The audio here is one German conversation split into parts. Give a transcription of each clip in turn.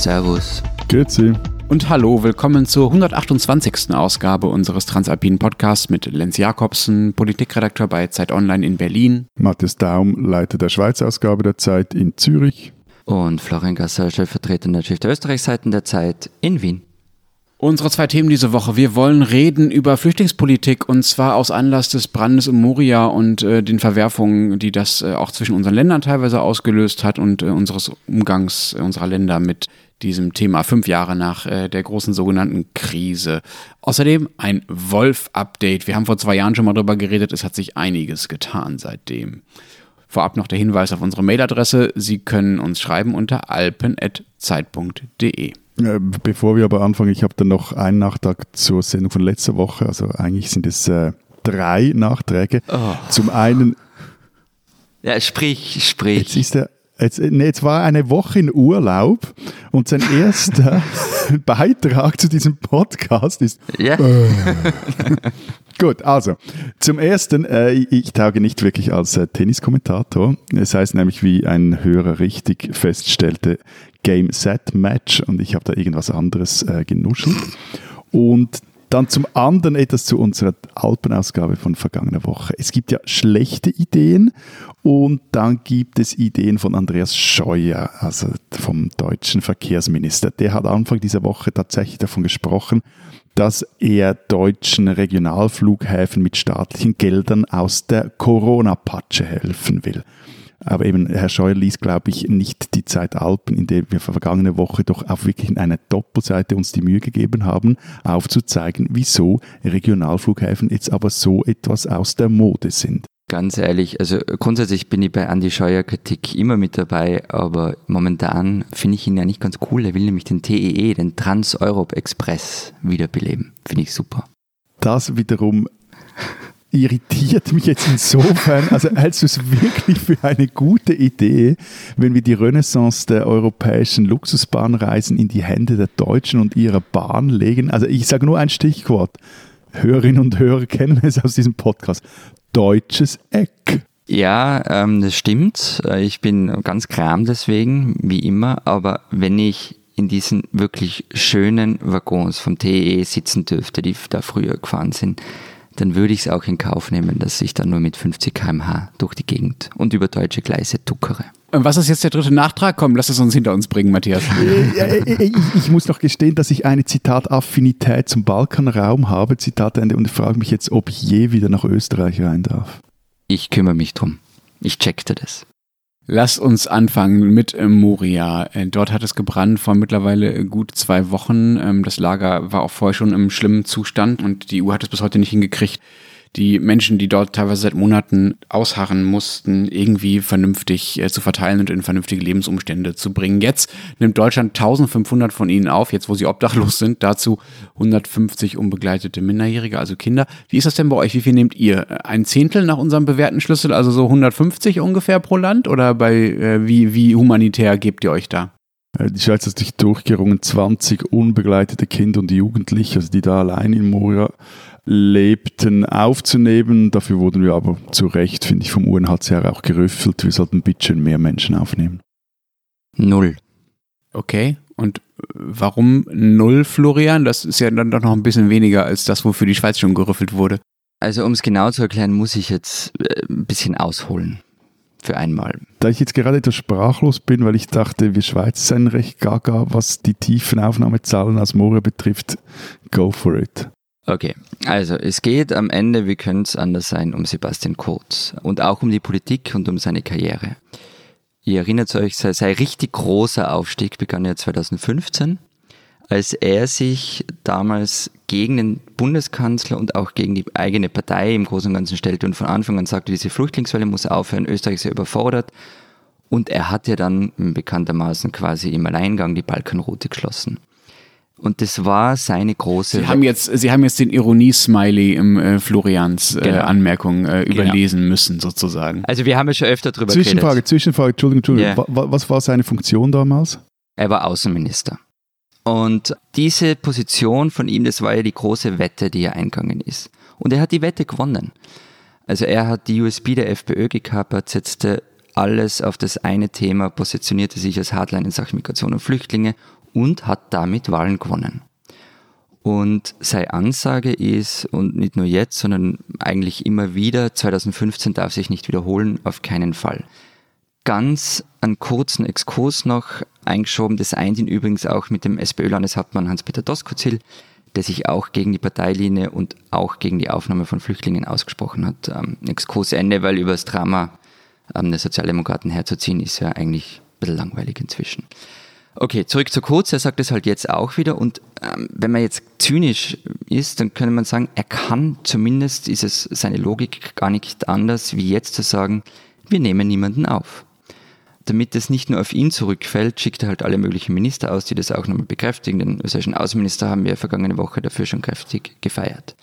Servus. Grüezi. Und hallo, willkommen zur 128. Ausgabe unseres Transalpinen Podcasts mit Lenz Jakobsen, Politikredakteur bei Zeit Online in Berlin. Matthias Daum, Leiter der Schweizer Ausgabe der Zeit in Zürich. Und Florian Gasser, stellvertretender Chef der Österreichseiten der Zeit in Wien. Unsere zwei Themen diese Woche. Wir wollen reden über Flüchtlingspolitik und zwar aus Anlass des Brandes in Moria und äh, den Verwerfungen, die das äh, auch zwischen unseren Ländern teilweise ausgelöst hat und äh, unseres Umgangs äh, unserer Länder mit diesem Thema fünf Jahre nach äh, der großen sogenannten Krise. Außerdem ein Wolf-Update. Wir haben vor zwei Jahren schon mal darüber geredet. Es hat sich einiges getan seitdem. Vorab noch der Hinweis auf unsere Mailadresse. Sie können uns schreiben unter alpen.zeit.de. Äh, bevor wir aber anfangen, ich habe dann noch einen Nachtrag zur Sendung von letzter Woche. Also eigentlich sind es äh, drei Nachträge. Oh. Zum einen. Ja, sprich, sprich. Jetzt ist er. Jetzt, nee, jetzt war eine Woche in Urlaub und sein erster Beitrag zu diesem Podcast ist. Ja. Äh. Gut, also zum ersten, äh, ich tauge nicht wirklich als äh, Tenniskommentator. Es heißt nämlich, wie ein Hörer richtig feststellte, Game Set Match und ich habe da irgendwas anderes äh, genuschelt. Und dann zum anderen etwas zu unserer Alpenausgabe von vergangener Woche. Es gibt ja schlechte Ideen und dann gibt es Ideen von Andreas Scheuer, also vom deutschen Verkehrsminister. Der hat Anfang dieser Woche tatsächlich davon gesprochen, dass er deutschen Regionalflughäfen mit staatlichen Geldern aus der Corona-Patsche helfen will. Aber eben, Herr Scheuer ließ, glaube ich, nicht die Zeit Alpen, in der wir vergangene Woche doch auch wirklich in einer Doppelseite uns die Mühe gegeben haben, aufzuzeigen, wieso Regionalflughäfen jetzt aber so etwas aus der Mode sind. Ganz ehrlich, also grundsätzlich bin ich bei Andy Scheuer Kritik immer mit dabei, aber momentan finde ich ihn ja nicht ganz cool. Er will nämlich den TEE, den Trans-Europe Express, wiederbeleben. Finde ich super. Das wiederum irritiert mich jetzt insofern, also hältst du es wirklich für eine gute Idee, wenn wir die Renaissance der europäischen Luxusbahnreisen in die Hände der Deutschen und ihrer Bahn legen? Also ich sage nur ein Stichwort. Hörerinnen und Hörer kennen es aus diesem Podcast. Deutsches Eck. Ja, ähm, das stimmt. Ich bin ganz kram deswegen, wie immer. Aber wenn ich in diesen wirklich schönen Waggons vom TE sitzen dürfte, die da früher gefahren sind, dann würde ich es auch in Kauf nehmen, dass ich da nur mit 50 km/h durch die Gegend und über deutsche Gleise tuckere. Und was ist jetzt der dritte Nachtrag? Komm, lass es uns hinter uns bringen, Matthias. ich, ich, muss noch gestehen, dass ich eine Zitat-Affinität zum Balkanraum habe, Zitat Ende, und frage mich jetzt, ob ich je wieder nach Österreich rein darf. Ich kümmere mich drum. Ich checkte das. Lass uns anfangen mit Moria. Äh, dort hat es gebrannt vor mittlerweile gut zwei Wochen. Ähm, das Lager war auch vorher schon im schlimmen Zustand und die EU hat es bis heute nicht hingekriegt, die Menschen, die dort teilweise seit Monaten ausharren mussten, irgendwie vernünftig äh, zu verteilen und in vernünftige Lebensumstände zu bringen. Jetzt nimmt Deutschland 1500 von ihnen auf, jetzt wo sie obdachlos sind, dazu 150 unbegleitete Minderjährige, also Kinder. Wie ist das denn bei euch? Wie viel nehmt ihr? Ein Zehntel nach unserem bewährten Schlüssel, also so 150 ungefähr pro Land? Oder bei äh, wie, wie humanitär gebt ihr euch da? Äh, die Schweiz hat sich durchgerungen, 20 unbegleitete Kinder und Jugendliche, also die da allein in Moria lebten, aufzunehmen. Dafür wurden wir aber zu Recht, finde ich, vom UNHCR auch gerüffelt. Wir sollten bitte mehr Menschen aufnehmen. Null. Okay. Und warum null, Florian? Das ist ja dann doch noch ein bisschen weniger als das, wofür die Schweiz schon gerüffelt wurde. Also um es genau zu erklären, muss ich jetzt äh, ein bisschen ausholen. Für einmal. Da ich jetzt gerade etwas sprachlos bin, weil ich dachte, wir Schweiz seien recht gaga, was die tiefen Aufnahmezahlen aus Moria betrifft, go for it. Okay, also es geht am Ende, wie könnte es anders sein, um Sebastian Kurz und auch um die Politik und um seine Karriere. Ihr erinnert euch, sein, sein richtig großer Aufstieg begann ja 2015, als er sich damals gegen den Bundeskanzler und auch gegen die eigene Partei im Großen und Ganzen stellte und von Anfang an sagte, diese Flüchtlingswelle muss aufhören, Österreich ist ja überfordert. Und er hat ja dann bekanntermaßen quasi im Alleingang die Balkanroute geschlossen. Und das war seine große. Sie haben jetzt, Sie haben jetzt den Ironie-Smiley im äh, Florians äh, genau. Anmerkung äh, genau. überlesen genau. müssen, sozusagen. Also wir haben ja schon öfter drüber Zwischenfrage, geredet. Zwischenfrage, Entschuldigung, Entschuldigung. Yeah. Was war seine Funktion damals? Er war Außenminister. Und diese Position von ihm, das war ja die große Wette, die er eingegangen ist. Und er hat die Wette gewonnen. Also er hat die USB der FPÖ gekapert, setzte alles auf das eine Thema, positionierte sich als Hardline in Sachen Migration und Flüchtlinge und hat damit Wahlen gewonnen. Und seine Ansage ist, und nicht nur jetzt, sondern eigentlich immer wieder, 2015 darf sich nicht wiederholen, auf keinen Fall. Ganz einen kurzen Exkurs noch eingeschoben, das eint ihn übrigens auch mit dem SPÖ-Landeshauptmann Hans-Peter Doskozil, der sich auch gegen die Parteilinie und auch gegen die Aufnahme von Flüchtlingen ausgesprochen hat. Ähm, Exkurs Ende, weil über das Drama ähm, der Sozialdemokraten herzuziehen, ist ja eigentlich ein bisschen langweilig inzwischen. Okay, zurück zu Kurz. Er sagt es halt jetzt auch wieder. Und ähm, wenn man jetzt zynisch ist, dann könnte man sagen, er kann zumindest, ist es seine Logik gar nicht anders, wie jetzt zu sagen, wir nehmen niemanden auf. Damit es nicht nur auf ihn zurückfällt, schickt er halt alle möglichen Minister aus, die das auch nochmal bekräftigen. Den österreichischen Außenminister haben wir vergangene Woche dafür schon kräftig gefeiert.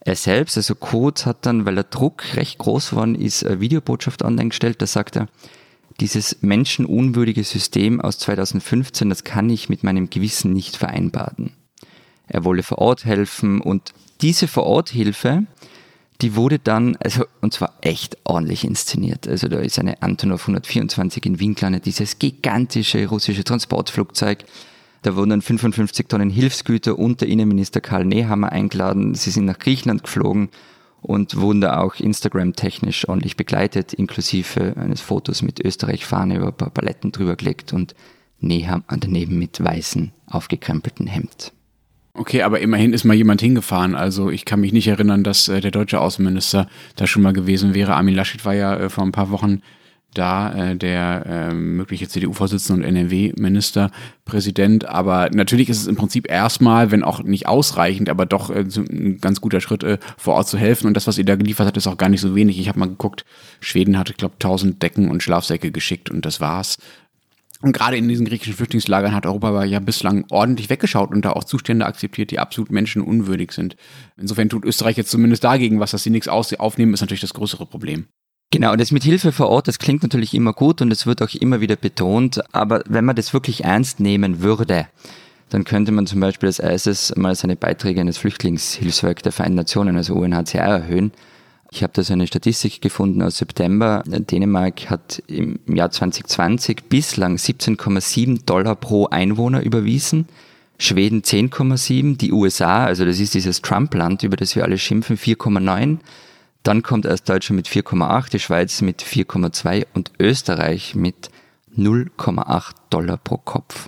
Er selbst, also Kurz, hat dann, weil der Druck recht groß geworden ist, eine Videobotschaft online gestellt. Da sagt er, dieses menschenunwürdige System aus 2015, das kann ich mit meinem Gewissen nicht vereinbaren. Er wolle vor Ort helfen und diese Vor-Ort-Hilfe, die wurde dann, also, und zwar echt ordentlich inszeniert. Also da ist eine Antonov 124 in Wien gelandet, dieses gigantische russische Transportflugzeug. Da wurden dann 55 Tonnen Hilfsgüter und der Innenminister Karl Nehammer eingeladen. Sie sind nach Griechenland geflogen und wurden da auch Instagram-technisch ordentlich begleitet, inklusive eines Fotos mit Österreich-Fahne über ein paar Paletten drüber gelegt und Neham daneben mit weißen, aufgekrempelten Hemd. Okay, aber immerhin ist mal jemand hingefahren. Also ich kann mich nicht erinnern, dass äh, der deutsche Außenminister da schon mal gewesen wäre. Armin Laschet war ja äh, vor ein paar Wochen da, äh, der äh, mögliche CDU-Vorsitzende und NRW-Ministerpräsident. Aber natürlich ist es im Prinzip erstmal, wenn auch nicht ausreichend, aber doch äh, ein ganz guter Schritt, äh, vor Ort zu helfen. Und das, was ihr da geliefert hat, ist auch gar nicht so wenig. Ich habe mal geguckt, Schweden hatte, ich glaube, 1000 Decken und Schlafsäcke geschickt und das war's. Und gerade in diesen griechischen Flüchtlingslagern hat Europa ja bislang ordentlich weggeschaut und da auch Zustände akzeptiert, die absolut menschenunwürdig sind. Insofern tut Österreich jetzt zumindest dagegen was, dass sie nichts aufnehmen, ist natürlich das größere Problem. Genau, das mit Hilfe vor Ort, das klingt natürlich immer gut und es wird auch immer wieder betont, aber wenn man das wirklich ernst nehmen würde, dann könnte man zum Beispiel als erstes mal seine Beiträge an das Flüchtlingshilfswerk der Vereinten Nationen, also UNHCR, erhöhen ich habe da so eine Statistik gefunden aus September. Dänemark hat im Jahr 2020 bislang 17,7 Dollar pro Einwohner überwiesen. Schweden 10,7, die USA, also das ist dieses Trump-Land, über das wir alle schimpfen, 4,9. Dann kommt erst Deutschland mit 4,8, die Schweiz mit 4,2 und Österreich mit 0,8 Dollar pro Kopf.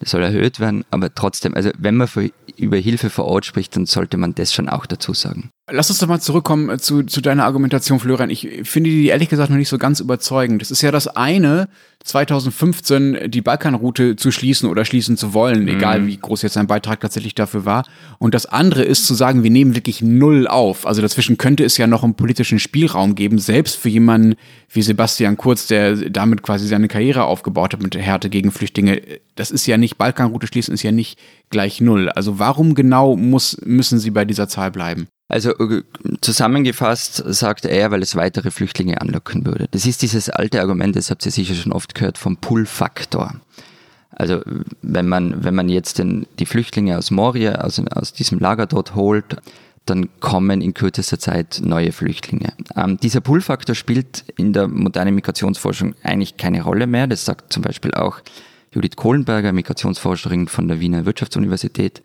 Das soll erhöht werden, aber trotzdem, also wenn man über Hilfe vor Ort spricht, dann sollte man das schon auch dazu sagen. Lass uns doch mal zurückkommen äh, zu, zu deiner Argumentation, Florian. Ich finde die ehrlich gesagt noch nicht so ganz überzeugend. Das ist ja das eine, 2015 die Balkanroute zu schließen oder schließen zu wollen, mhm. egal wie groß jetzt sein Beitrag tatsächlich dafür war. Und das andere ist zu sagen, wir nehmen wirklich null auf. Also dazwischen könnte es ja noch einen politischen Spielraum geben, selbst für jemanden wie Sebastian Kurz, der damit quasi seine Karriere aufgebaut hat mit der Härte gegen Flüchtlinge. Das ist ja nicht, Balkanroute schließen ist ja nicht gleich null. Also warum genau muss, müssen sie bei dieser Zahl bleiben? Also äh, zusammengefasst sagt er, weil es weitere Flüchtlinge anlocken würde. Das ist dieses alte Argument, das habt ihr sicher schon oft gehört, vom Pull-Faktor. Also wenn man, wenn man jetzt den, die Flüchtlinge aus Moria, aus, aus diesem Lager dort holt, dann kommen in kürzester Zeit neue Flüchtlinge. Ähm, dieser Pull-Faktor spielt in der modernen Migrationsforschung eigentlich keine Rolle mehr. Das sagt zum Beispiel auch Judith Kohlenberger, Migrationsforscherin von der Wiener Wirtschaftsuniversität.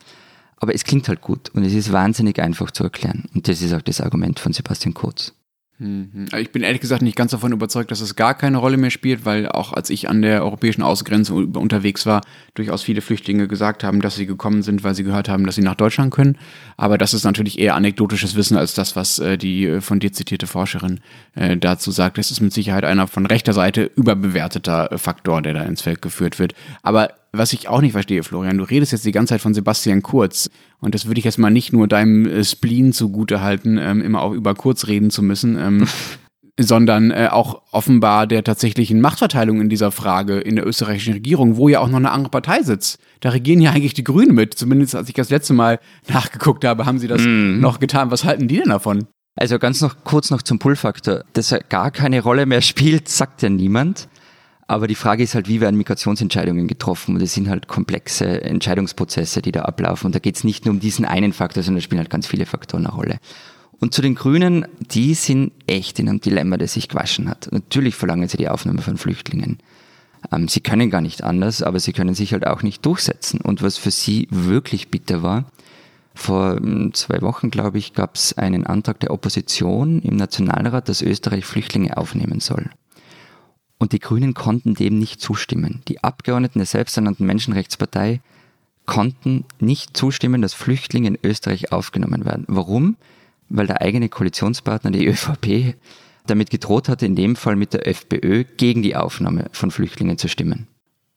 Aber es klingt halt gut und es ist wahnsinnig einfach zu erklären. Und das ist auch das Argument von Sebastian Kurz. Mhm. Ich bin ehrlich gesagt nicht ganz davon überzeugt, dass es gar keine Rolle mehr spielt, weil auch als ich an der europäischen Außengrenze unterwegs war, durchaus viele Flüchtlinge gesagt haben, dass sie gekommen sind, weil sie gehört haben, dass sie nach Deutschland können. Aber das ist natürlich eher anekdotisches Wissen als das, was äh, die äh, von dir zitierte Forscherin äh, dazu sagt. Das ist mit Sicherheit einer von rechter Seite überbewerteter Faktor, der da ins Feld geführt wird. Aber was ich auch nicht verstehe, Florian, du redest jetzt die ganze Zeit von Sebastian Kurz. Und das würde ich jetzt mal nicht nur deinem äh, Spleen zugute halten, ähm, immer auch über Kurz reden zu müssen, ähm, sondern äh, auch offenbar der tatsächlichen Machtverteilung in dieser Frage in der österreichischen Regierung, wo ja auch noch eine andere Partei sitzt. Da regieren ja eigentlich die Grünen mit. Zumindest als ich das letzte Mal nachgeguckt habe, haben sie das mm. noch getan. Was halten die denn davon? Also ganz noch kurz noch zum Pull-Faktor. Dass er gar keine Rolle mehr spielt, sagt ja niemand. Aber die Frage ist halt, wie werden Migrationsentscheidungen getroffen? Und es sind halt komplexe Entscheidungsprozesse, die da ablaufen. Und da geht es nicht nur um diesen einen Faktor, sondern da spielen halt ganz viele Faktoren eine Rolle. Und zu den Grünen, die sind echt in einem Dilemma, das sich gewaschen hat. Natürlich verlangen sie die Aufnahme von Flüchtlingen. Ähm, sie können gar nicht anders, aber sie können sich halt auch nicht durchsetzen. Und was für sie wirklich bitter war, vor hm, zwei Wochen, glaube ich, gab es einen Antrag der Opposition im Nationalrat, dass Österreich Flüchtlinge aufnehmen soll. Und die Grünen konnten dem nicht zustimmen. Die Abgeordneten der selbsternannten Menschenrechtspartei konnten nicht zustimmen, dass Flüchtlinge in Österreich aufgenommen werden. Warum? Weil der eigene Koalitionspartner, die ÖVP, damit gedroht hatte, in dem Fall mit der FPÖ gegen die Aufnahme von Flüchtlingen zu stimmen.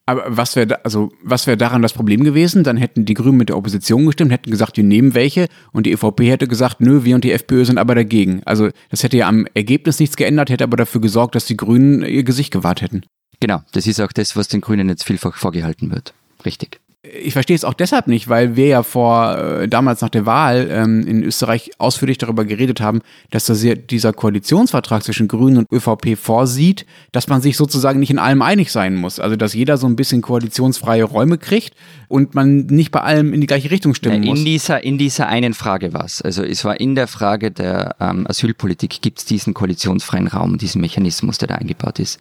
Aber was wäre also was wäre daran das Problem gewesen? Dann hätten die Grünen mit der Opposition gestimmt, hätten gesagt, wir nehmen welche und die EVP hätte gesagt, nö, wir und die FPÖ sind aber dagegen. Also das hätte ja am Ergebnis nichts geändert, hätte aber dafür gesorgt, dass die Grünen ihr Gesicht gewahrt hätten. Genau, das ist auch das, was den Grünen jetzt vielfach vorgehalten wird. Richtig ich verstehe es auch deshalb nicht, weil wir ja vor äh, damals nach der Wahl ähm, in Österreich ausführlich darüber geredet haben, dass das dieser Koalitionsvertrag zwischen Grünen und ÖVP vorsieht, dass man sich sozusagen nicht in allem einig sein muss. Also dass jeder so ein bisschen koalitionsfreie Räume kriegt und man nicht bei allem in die gleiche Richtung stimmen in muss. Dieser, in dieser einen Frage war es. Also es war in der Frage der ähm, Asylpolitik, gibt es diesen koalitionsfreien Raum, diesen Mechanismus, der da eingebaut ist.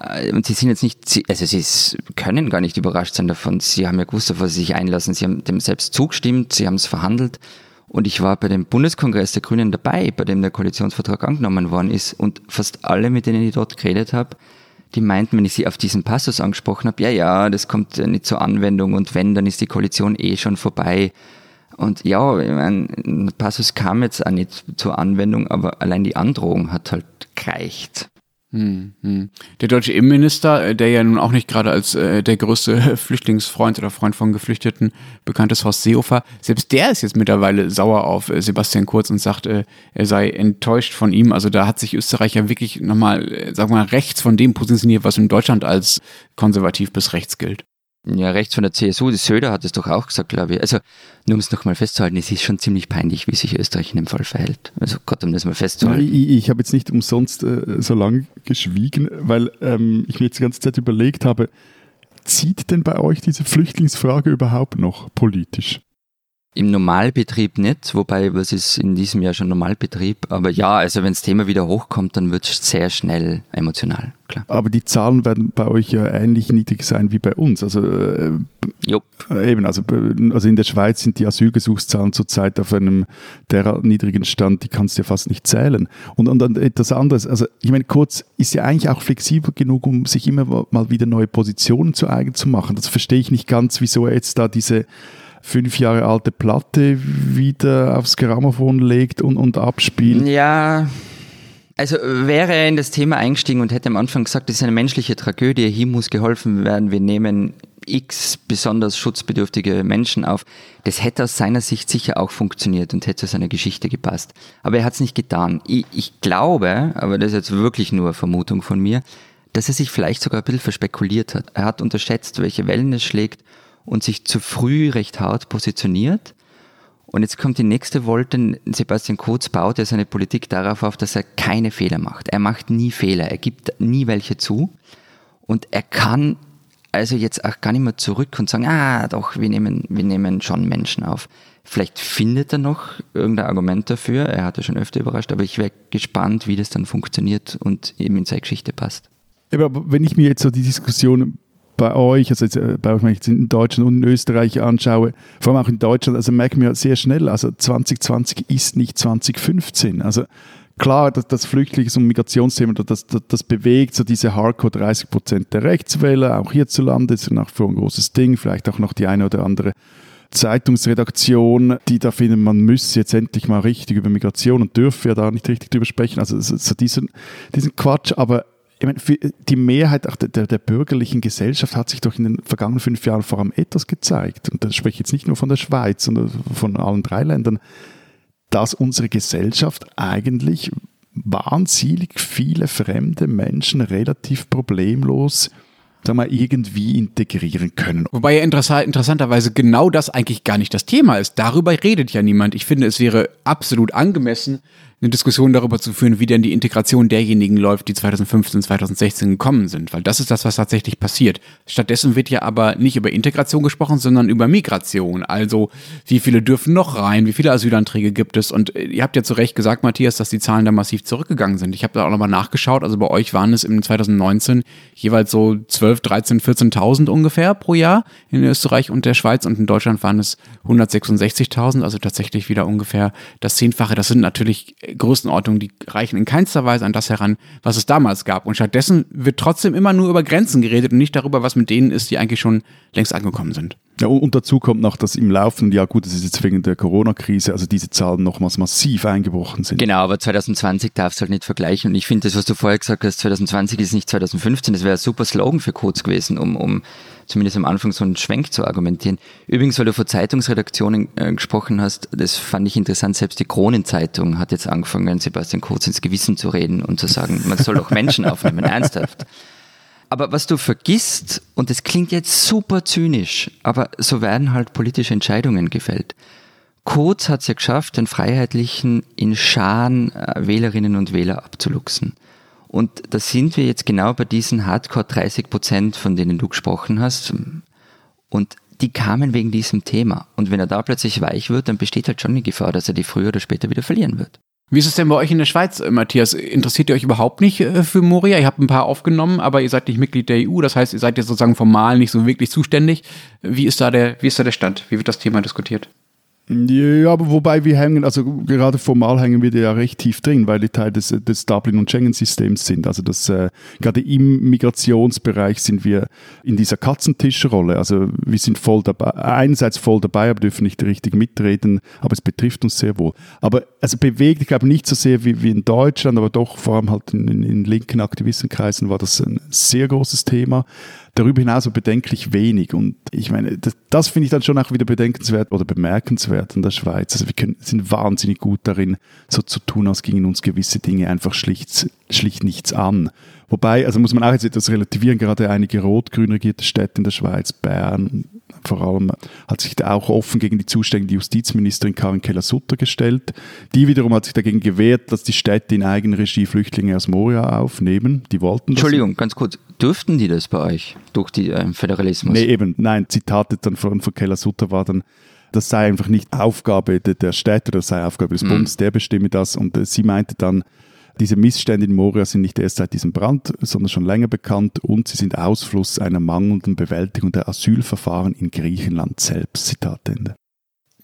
Äh, und sie sind jetzt nicht, also sie können gar nicht überrascht sein davon. Sie haben ja gewusst, auf was sie sich einlassen. Sie haben dem selbst zugestimmt, sie haben es verhandelt. Und ich war bei dem Bundeskongress der Grünen dabei, bei dem der Koalitionsvertrag angenommen worden ist. Und fast alle, mit denen ich dort geredet habe, die meinten, wenn ich sie auf diesen Passus angesprochen habe, ja, ja, das kommt nicht zur Anwendung und wenn, dann ist die Koalition eh schon vorbei. Und ja, ich mein, Passus kam jetzt auch nicht zur Anwendung, aber allein die Androhung hat halt gereicht. Hm, hm. Der deutsche Innenminister, äh, der ja nun auch nicht gerade als äh, der größte Flüchtlingsfreund oder Freund von Geflüchteten bekannt ist, Horst Seehofer, selbst der ist jetzt mittlerweile sauer auf äh, Sebastian Kurz und sagt, äh, er sei enttäuscht von ihm. Also da hat sich Österreich ja wirklich nochmal, äh, sagen wir mal, rechts von dem positioniert, was in Deutschland als konservativ bis rechts gilt. Ja, rechts von der CSU, die Söder hat es doch auch gesagt, glaube ich. Also, nur um es nochmal festzuhalten, es ist schon ziemlich peinlich, wie sich Österreich in dem Fall verhält. Also Gott, um das mal festzuhalten. Ich, ich habe jetzt nicht umsonst äh, so lange geschwiegen, weil ähm, ich mir jetzt die ganze Zeit überlegt habe, zieht denn bei euch diese Flüchtlingsfrage überhaupt noch politisch? Im Normalbetrieb nicht, wobei was ist in diesem Jahr schon Normalbetrieb. Aber ja, also wenn das Thema wieder hochkommt, dann wird es sehr schnell emotional, klar. Aber die Zahlen werden bei euch ja ähnlich niedrig sein wie bei uns. Also äh, eben, also, also in der Schweiz sind die Asylgesuchszahlen zurzeit auf einem derart niedrigen Stand, die kannst du ja fast nicht zählen. Und, und dann etwas anderes, also ich meine, Kurz ist ja eigentlich auch flexibel genug, um sich immer mal wieder neue Positionen zu eigen zu machen. Das verstehe ich nicht ganz, wieso er jetzt da diese fünf Jahre alte Platte wieder aufs Grammophon legt und, und abspielt. Ja, also wäre er in das Thema eingestiegen und hätte am Anfang gesagt, das ist eine menschliche Tragödie, hier muss geholfen werden, wir nehmen x besonders schutzbedürftige Menschen auf. Das hätte aus seiner Sicht sicher auch funktioniert und hätte zu seiner Geschichte gepasst. Aber er hat es nicht getan. Ich, ich, glaube, aber das ist jetzt wirklich nur Vermutung von mir, dass er sich vielleicht sogar ein bisschen verspekuliert hat. Er hat unterschätzt, welche Wellen es schlägt und sich zu früh recht hart positioniert. Und jetzt kommt die nächste Wolte. Sebastian Kurz baut ja seine Politik darauf auf, dass er keine Fehler macht. Er macht nie Fehler. Er gibt nie welche zu. Und er kann also jetzt auch gar nicht mehr zurück und sagen, ah, doch, wir nehmen, wir nehmen schon Menschen auf. Vielleicht findet er noch irgendein Argument dafür. Er hat ja schon öfter überrascht, aber ich wäre gespannt, wie das dann funktioniert und eben in seine Geschichte passt. Aber wenn ich mir jetzt so die Diskussion bei euch, also jetzt, äh, bei euch, wenn ich in Deutschland und in Österreich anschaue, vor allem auch in Deutschland, also merken wir sehr schnell, also 2020 ist nicht 2015. Also klar, das, das Flüchtlings- und Migrationsthema, das, das, das, bewegt so diese Hardcore 30 Prozent der Rechtswähler, auch hierzulande ist nach wie vor ein großes Ding, vielleicht auch noch die eine oder andere Zeitungsredaktion, die da finden, man müsse jetzt endlich mal richtig über Migration und dürfe ja da nicht richtig drüber sprechen. Also so diesen, diesen Quatsch, aber ich meine, die Mehrheit der, der, bürgerlichen Gesellschaft hat sich doch in den vergangenen fünf Jahren vor allem etwas gezeigt. Und das spreche ich jetzt nicht nur von der Schweiz, sondern von allen drei Ländern, dass unsere Gesellschaft eigentlich wahnsinnig viele fremde Menschen relativ problemlos sag mal, irgendwie integrieren können. Wobei ja interessanterweise genau das eigentlich gar nicht das Thema ist. Darüber redet ja niemand. Ich finde, es wäre absolut angemessen, eine Diskussion darüber zu führen, wie denn die Integration derjenigen läuft, die 2015, 2016 gekommen sind, weil das ist das, was tatsächlich passiert. Stattdessen wird ja aber nicht über Integration gesprochen, sondern über Migration. Also wie viele dürfen noch rein, wie viele Asylanträge gibt es und äh, ihr habt ja zu Recht gesagt, Matthias, dass die Zahlen da massiv zurückgegangen sind. Ich habe da auch nochmal nachgeschaut, also bei euch waren es im 2019 jeweils so 12, 13, 14.000 ungefähr pro Jahr in Österreich und der Schweiz und in Deutschland waren es 166.000, also tatsächlich wieder ungefähr das Zehnfache. Das sind natürlich Größenordnungen, die reichen in keinster Weise an das heran, was es damals gab. Und stattdessen wird trotzdem immer nur über Grenzen geredet und nicht darüber, was mit denen ist, die eigentlich schon längst angekommen sind. Ja, und dazu kommt noch, dass im laufenden Jahr, gut, das ist jetzt wegen der Corona-Krise, also diese Zahlen nochmals massiv eingebrochen sind. Genau, aber 2020 darfst du halt nicht vergleichen. Und ich finde, das, was du vorher gesagt hast, 2020 ist nicht 2015, das wäre ein super Slogan für Codes gewesen, um, um zumindest am Anfang so einen Schwenk zu argumentieren. Übrigens, weil du vor Zeitungsredaktionen äh, gesprochen hast, das fand ich interessant, selbst die Kronenzeitung hat jetzt angefangen, Sebastian Kurz ins Gewissen zu reden und zu sagen, man soll auch Menschen aufnehmen, ernsthaft. Aber was du vergisst, und das klingt jetzt super zynisch, aber so werden halt politische Entscheidungen gefällt. Kurz hat es ja geschafft, den Freiheitlichen in Scharen äh, Wählerinnen und Wähler abzuluxen. Und da sind wir jetzt genau bei diesen Hardcore 30 Prozent, von denen du gesprochen hast. Und die kamen wegen diesem Thema. Und wenn er da plötzlich weich wird, dann besteht halt schon die Gefahr, dass er die früher oder später wieder verlieren wird. Wie ist es denn bei euch in der Schweiz, äh, Matthias? Interessiert ihr euch überhaupt nicht äh, für Moria? Ihr habt ein paar aufgenommen, aber ihr seid nicht Mitglied der EU. Das heißt, ihr seid jetzt sozusagen formal nicht so wirklich zuständig. Wie ist da der, wie ist da der Stand? Wie wird das Thema diskutiert? Ja, aber wobei wir hängen, also gerade formal hängen wir da ja recht tief drin, weil die Teil des, des Dublin- und Schengen-Systems sind. Also das, äh, gerade im Migrationsbereich sind wir in dieser Katzentischrolle. Also wir sind voll dabei, einerseits voll dabei, aber dürfen nicht richtig mitreden, aber es betrifft uns sehr wohl. Aber also bewegt, ich glaube nicht so sehr wie, wie in Deutschland, aber doch vor allem halt in, in, in linken Aktivistenkreisen war das ein sehr großes Thema darüber hinaus so bedenklich wenig. Und ich meine, das, das finde ich dann schon auch wieder bedenkenswert oder bemerkenswert in der Schweiz. Also wir können, sind wahnsinnig gut darin, so zu tun, als gingen uns gewisse Dinge einfach schlicht, schlicht nichts an. Wobei, also muss man auch jetzt etwas relativieren, gerade einige rot-grün regierte Städte in der Schweiz, Bern, vor allem hat sich da auch offen gegen die zuständige Justizministerin Karin Keller-Sutter gestellt. Die wiederum hat sich dagegen gewehrt, dass die Städte in Eigenregie Flüchtlinge aus Moria aufnehmen. Die wollten das. Entschuldigung, ganz kurz. Dürften die das bei euch durch den äh, Föderalismus? Nee, eben. Nein, Zitate dann von, von Keller-Sutter war dann, das sei einfach nicht Aufgabe der Städte, das sei Aufgabe des mhm. Bundes, der bestimme das. Und äh, sie meinte dann, diese Missstände in Moria sind nicht erst seit diesem Brand, sondern schon länger bekannt und sie sind Ausfluss einer mangelnden Bewältigung der Asylverfahren in Griechenland selbst. Zitat Ende.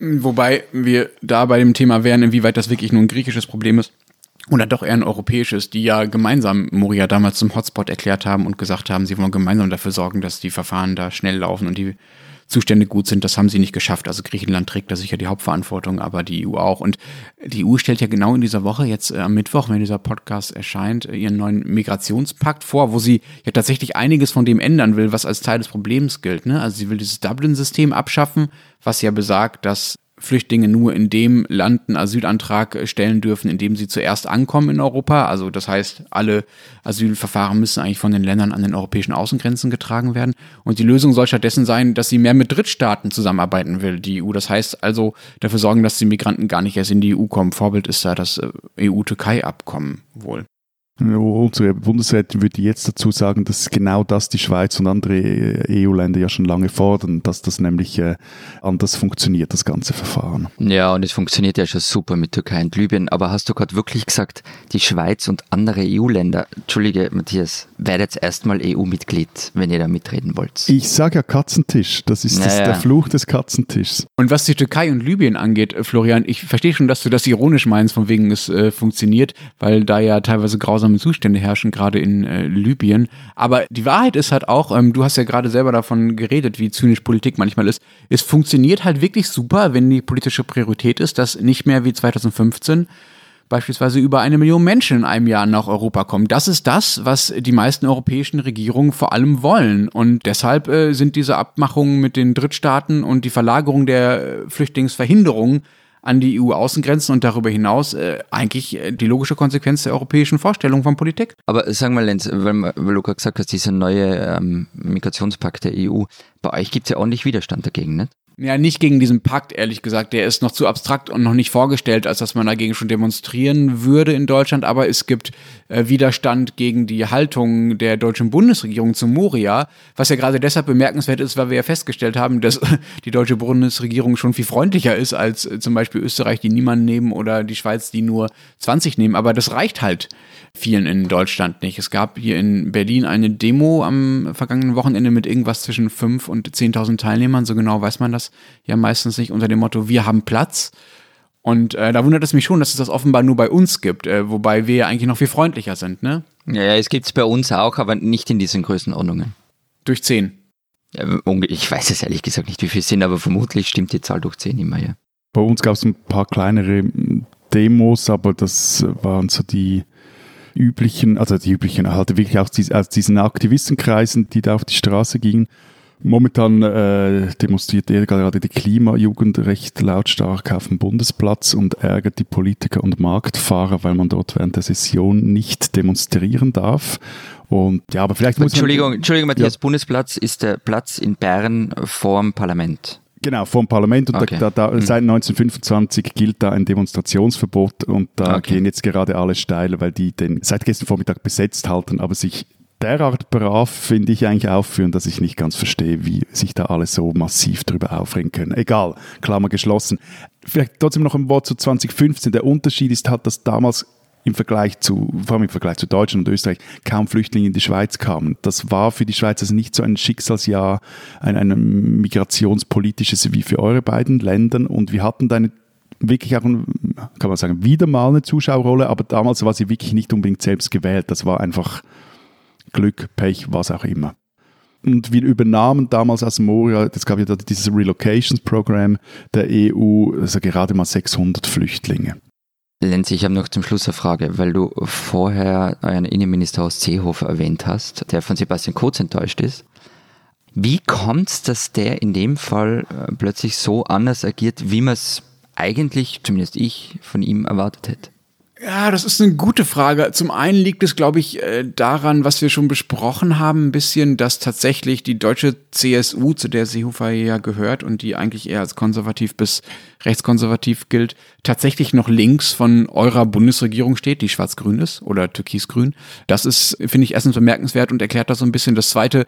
Wobei wir da bei dem Thema wären, inwieweit das wirklich nur ein griechisches Problem ist oder doch eher ein europäisches, die ja gemeinsam Moria damals zum Hotspot erklärt haben und gesagt haben, sie wollen gemeinsam dafür sorgen, dass die Verfahren da schnell laufen und die Zustände gut sind. Das haben sie nicht geschafft. Also Griechenland trägt da sicher die Hauptverantwortung, aber die EU auch. Und die EU stellt ja genau in dieser Woche, jetzt äh, am Mittwoch, wenn dieser Podcast erscheint, äh, ihren neuen Migrationspakt vor, wo sie ja tatsächlich einiges von dem ändern will, was als Teil des Problems gilt. Ne? Also sie will dieses Dublin-System abschaffen, was ja besagt, dass Flüchtlinge nur in dem Land einen Asylantrag stellen dürfen, in dem sie zuerst ankommen in Europa. Also das heißt, alle Asylverfahren müssen eigentlich von den Ländern an den europäischen Außengrenzen getragen werden. Und die Lösung soll stattdessen sein, dass sie mehr mit Drittstaaten zusammenarbeiten will, die EU. Das heißt also dafür sorgen, dass die Migranten gar nicht erst in die EU kommen. Vorbild ist da das äh, EU-Türkei-Abkommen wohl. Unsere Bundesrätin würde jetzt dazu sagen, dass genau das die Schweiz und andere EU-Länder ja schon lange fordern, dass das nämlich äh, anders funktioniert, das ganze Verfahren. Ja, und es funktioniert ja schon super mit Türkei und Libyen. Aber hast du gerade wirklich gesagt, die Schweiz und andere EU-Länder, Entschuldige, Matthias, werdet erstmal EU-Mitglied, wenn ihr da mitreden wollt. Ich sage ja Katzentisch, das ist naja. das, der Fluch des Katzentischs. Und was die Türkei und Libyen angeht, äh, Florian, ich verstehe schon, dass du das ironisch meinst, von wegen es äh, funktioniert, weil da ja teilweise grausam grausame Zustände herrschen, gerade in äh, Libyen. Aber die Wahrheit ist halt auch, ähm, du hast ja gerade selber davon geredet, wie zynisch Politik manchmal ist. Es funktioniert halt wirklich super, wenn die politische Priorität ist, dass nicht mehr wie 2015 beispielsweise über eine Million Menschen in einem Jahr nach Europa kommen. Das ist das, was die meisten europäischen Regierungen vor allem wollen. Und deshalb äh, sind diese Abmachungen mit den Drittstaaten und die Verlagerung der äh, Flüchtlingsverhinderung an die EU-Außengrenzen und darüber hinaus äh, eigentlich äh, die logische Konsequenz der europäischen Vorstellung von Politik. Aber sagen wir, Lenz, weil, weil du gerade gesagt hast, dieser neue ähm, Migrationspakt der EU, bei euch gibt es ja ordentlich Widerstand dagegen, nicht? Ja, nicht gegen diesen Pakt, ehrlich gesagt. Der ist noch zu abstrakt und noch nicht vorgestellt, als dass man dagegen schon demonstrieren würde in Deutschland. Aber es gibt äh, Widerstand gegen die Haltung der deutschen Bundesregierung zu Moria, was ja gerade deshalb bemerkenswert ist, weil wir ja festgestellt haben, dass die deutsche Bundesregierung schon viel freundlicher ist als äh, zum Beispiel Österreich, die niemanden nehmen, oder die Schweiz, die nur 20 nehmen. Aber das reicht halt vielen in Deutschland nicht. Es gab hier in Berlin eine Demo am vergangenen Wochenende mit irgendwas zwischen 5.000 und 10.000 Teilnehmern. So genau weiß man das ja meistens nicht unter dem Motto, wir haben Platz. Und äh, da wundert es mich schon, dass es das offenbar nur bei uns gibt, äh, wobei wir ja eigentlich noch viel freundlicher sind, ne? Ja, es gibt es bei uns auch, aber nicht in diesen Größenordnungen. Durch zehn. Ja, ich weiß es ehrlich gesagt nicht, wie viel sind, aber vermutlich stimmt die Zahl durch zehn immer, ja. Bei uns gab es ein paar kleinere Demos, aber das waren so die üblichen, also die üblichen, halt wirklich aus diesen Aktivistenkreisen, die da auf die Straße gingen. Momentan äh, demonstriert er gerade die Klimajugend recht lautstark auf dem Bundesplatz und ärgert die Politiker und Marktfahrer, weil man dort während der Session nicht demonstrieren darf. Und ja, aber vielleicht muss Entschuldigung, man, Entschuldigung, Matthias, ja. Bundesplatz ist der Platz in Bern vorm Parlament. Genau, vom Parlament und okay. da, da, mhm. seit 1925 gilt da ein Demonstrationsverbot und da okay. gehen jetzt gerade alle steil, weil die den seit gestern Vormittag besetzt halten, aber sich derart brav, finde ich, eigentlich aufführen, dass ich nicht ganz verstehe, wie sich da alle so massiv darüber aufregen können. Egal, Klammer geschlossen. Vielleicht trotzdem noch ein Wort zu 2015. Der Unterschied ist halt, dass damals im Vergleich zu, vor allem im Vergleich zu Deutschland und Österreich, kaum Flüchtlinge in die Schweiz kamen. Das war für die Schweiz also nicht so ein Schicksalsjahr, ein, ein migrationspolitisches wie für eure beiden Länder. Und wir hatten da eine wirklich auch, kann man sagen, wieder mal eine Zuschauerrolle, aber damals war sie wirklich nicht unbedingt selbst gewählt. Das war einfach Glück, Pech, was auch immer. Und wir übernahmen damals aus Moria, das gab ja dieses Relocations-Programm der EU, also gerade mal 600 Flüchtlinge. Lenz, ich habe noch zum Schluss eine Frage, weil du vorher euren Innenminister aus Seehofer erwähnt hast, der von Sebastian Kurz enttäuscht ist. Wie kommt es, dass der in dem Fall äh, plötzlich so anders agiert, wie man es eigentlich, zumindest ich, von ihm erwartet hätte? Ja, das ist eine gute Frage. Zum einen liegt es, glaube ich, äh, daran, was wir schon besprochen haben, ein bisschen, dass tatsächlich die deutsche CSU, zu der Seehofer ja gehört und die eigentlich eher als konservativ bis rechtskonservativ gilt, tatsächlich noch links von eurer Bundesregierung steht, die schwarz-grün ist oder türkisgrün. Das ist, finde ich, erstens bemerkenswert und erklärt das so ein bisschen. Das zweite,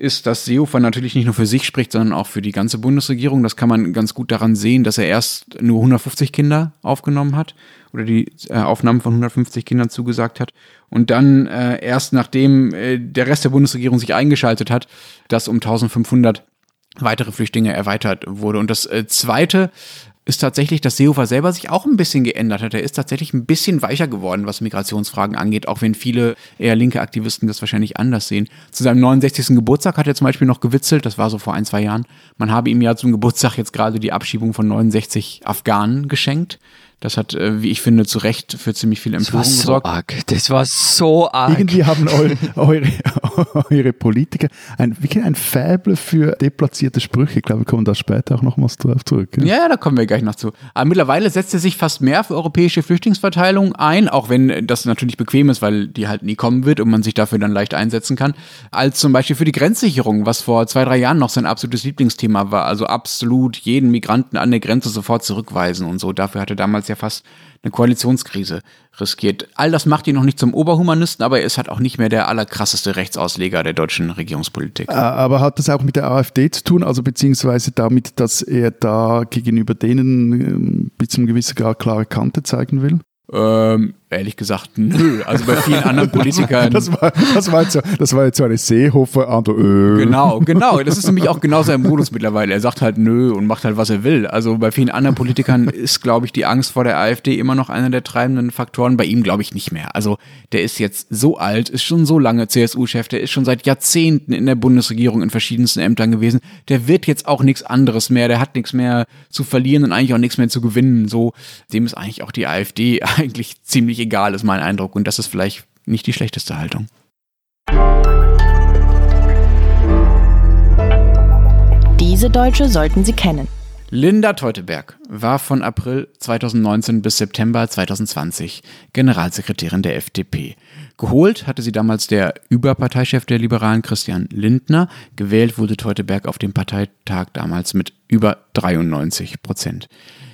ist, dass Seehofer natürlich nicht nur für sich spricht, sondern auch für die ganze Bundesregierung. Das kann man ganz gut daran sehen, dass er erst nur 150 Kinder aufgenommen hat oder die äh, Aufnahmen von 150 Kindern zugesagt hat und dann äh, erst nachdem äh, der Rest der Bundesregierung sich eingeschaltet hat, dass um 1500 weitere Flüchtlinge erweitert wurde. Und das äh, Zweite, ist tatsächlich, dass Seehofer selber sich auch ein bisschen geändert hat. Er ist tatsächlich ein bisschen weicher geworden, was Migrationsfragen angeht, auch wenn viele eher linke Aktivisten das wahrscheinlich anders sehen. Zu seinem 69. Geburtstag hat er zum Beispiel noch gewitzelt, das war so vor ein, zwei Jahren. Man habe ihm ja zum Geburtstag jetzt gerade die Abschiebung von 69 Afghanen geschenkt. Das hat, äh, wie ich finde, zu Recht für ziemlich viel Empörung das gesorgt. So arg. Das war so arg. Irgendwie haben eure, eure, eure Politiker ein, wirklich ein Faible für deplatzierte Sprüche. Ich glaube, wir kommen da später auch nochmals drauf zurück. Ja? ja, da kommen wir gleich noch zu. Aber mittlerweile setzt er sich fast mehr für europäische Flüchtlingsverteilung ein, auch wenn das natürlich bequem ist, weil die halt nie kommen wird und man sich dafür dann leicht einsetzen kann, als zum Beispiel für die Grenzsicherung, was vor zwei, drei Jahren noch sein absolutes Lieblingsthema war. Also absolut jeden Migranten an der Grenze sofort zurückweisen und so. Dafür hatte damals ja fast eine Koalitionskrise riskiert. All das macht ihn noch nicht zum Oberhumanisten, aber er ist halt auch nicht mehr der allerkrasseste Rechtsausleger der deutschen Regierungspolitik. Äh, aber hat das auch mit der AfD zu tun, also beziehungsweise damit, dass er da gegenüber denen ähm, bis zum gewissen Grad klare Kante zeigen will? Ähm, Ehrlich gesagt, nö. Also bei vielen anderen Politikern. Das war, das war, jetzt, so, das war jetzt so eine Seehofer Antwort. Äh. Genau, genau. Das ist nämlich auch genau sein Modus mittlerweile. Er sagt halt nö und macht halt, was er will. Also bei vielen anderen Politikern ist, glaube ich, die Angst vor der AfD immer noch einer der treibenden Faktoren. Bei ihm, glaube ich, nicht mehr. Also der ist jetzt so alt, ist schon so lange CSU-Chef, der ist schon seit Jahrzehnten in der Bundesregierung in verschiedensten Ämtern gewesen. Der wird jetzt auch nichts anderes mehr. Der hat nichts mehr zu verlieren und eigentlich auch nichts mehr zu gewinnen. So, dem ist eigentlich auch die AfD eigentlich ziemlich egal, ist mein Eindruck. Und das ist vielleicht nicht die schlechteste Haltung. Diese Deutsche sollten Sie kennen. Linda Teuteberg war von April 2019 bis September 2020 Generalsekretärin der FDP. Geholt hatte sie damals der Überparteichef der Liberalen Christian Lindner. Gewählt wurde Teuteberg auf dem Parteitag damals mit über 93 Prozent.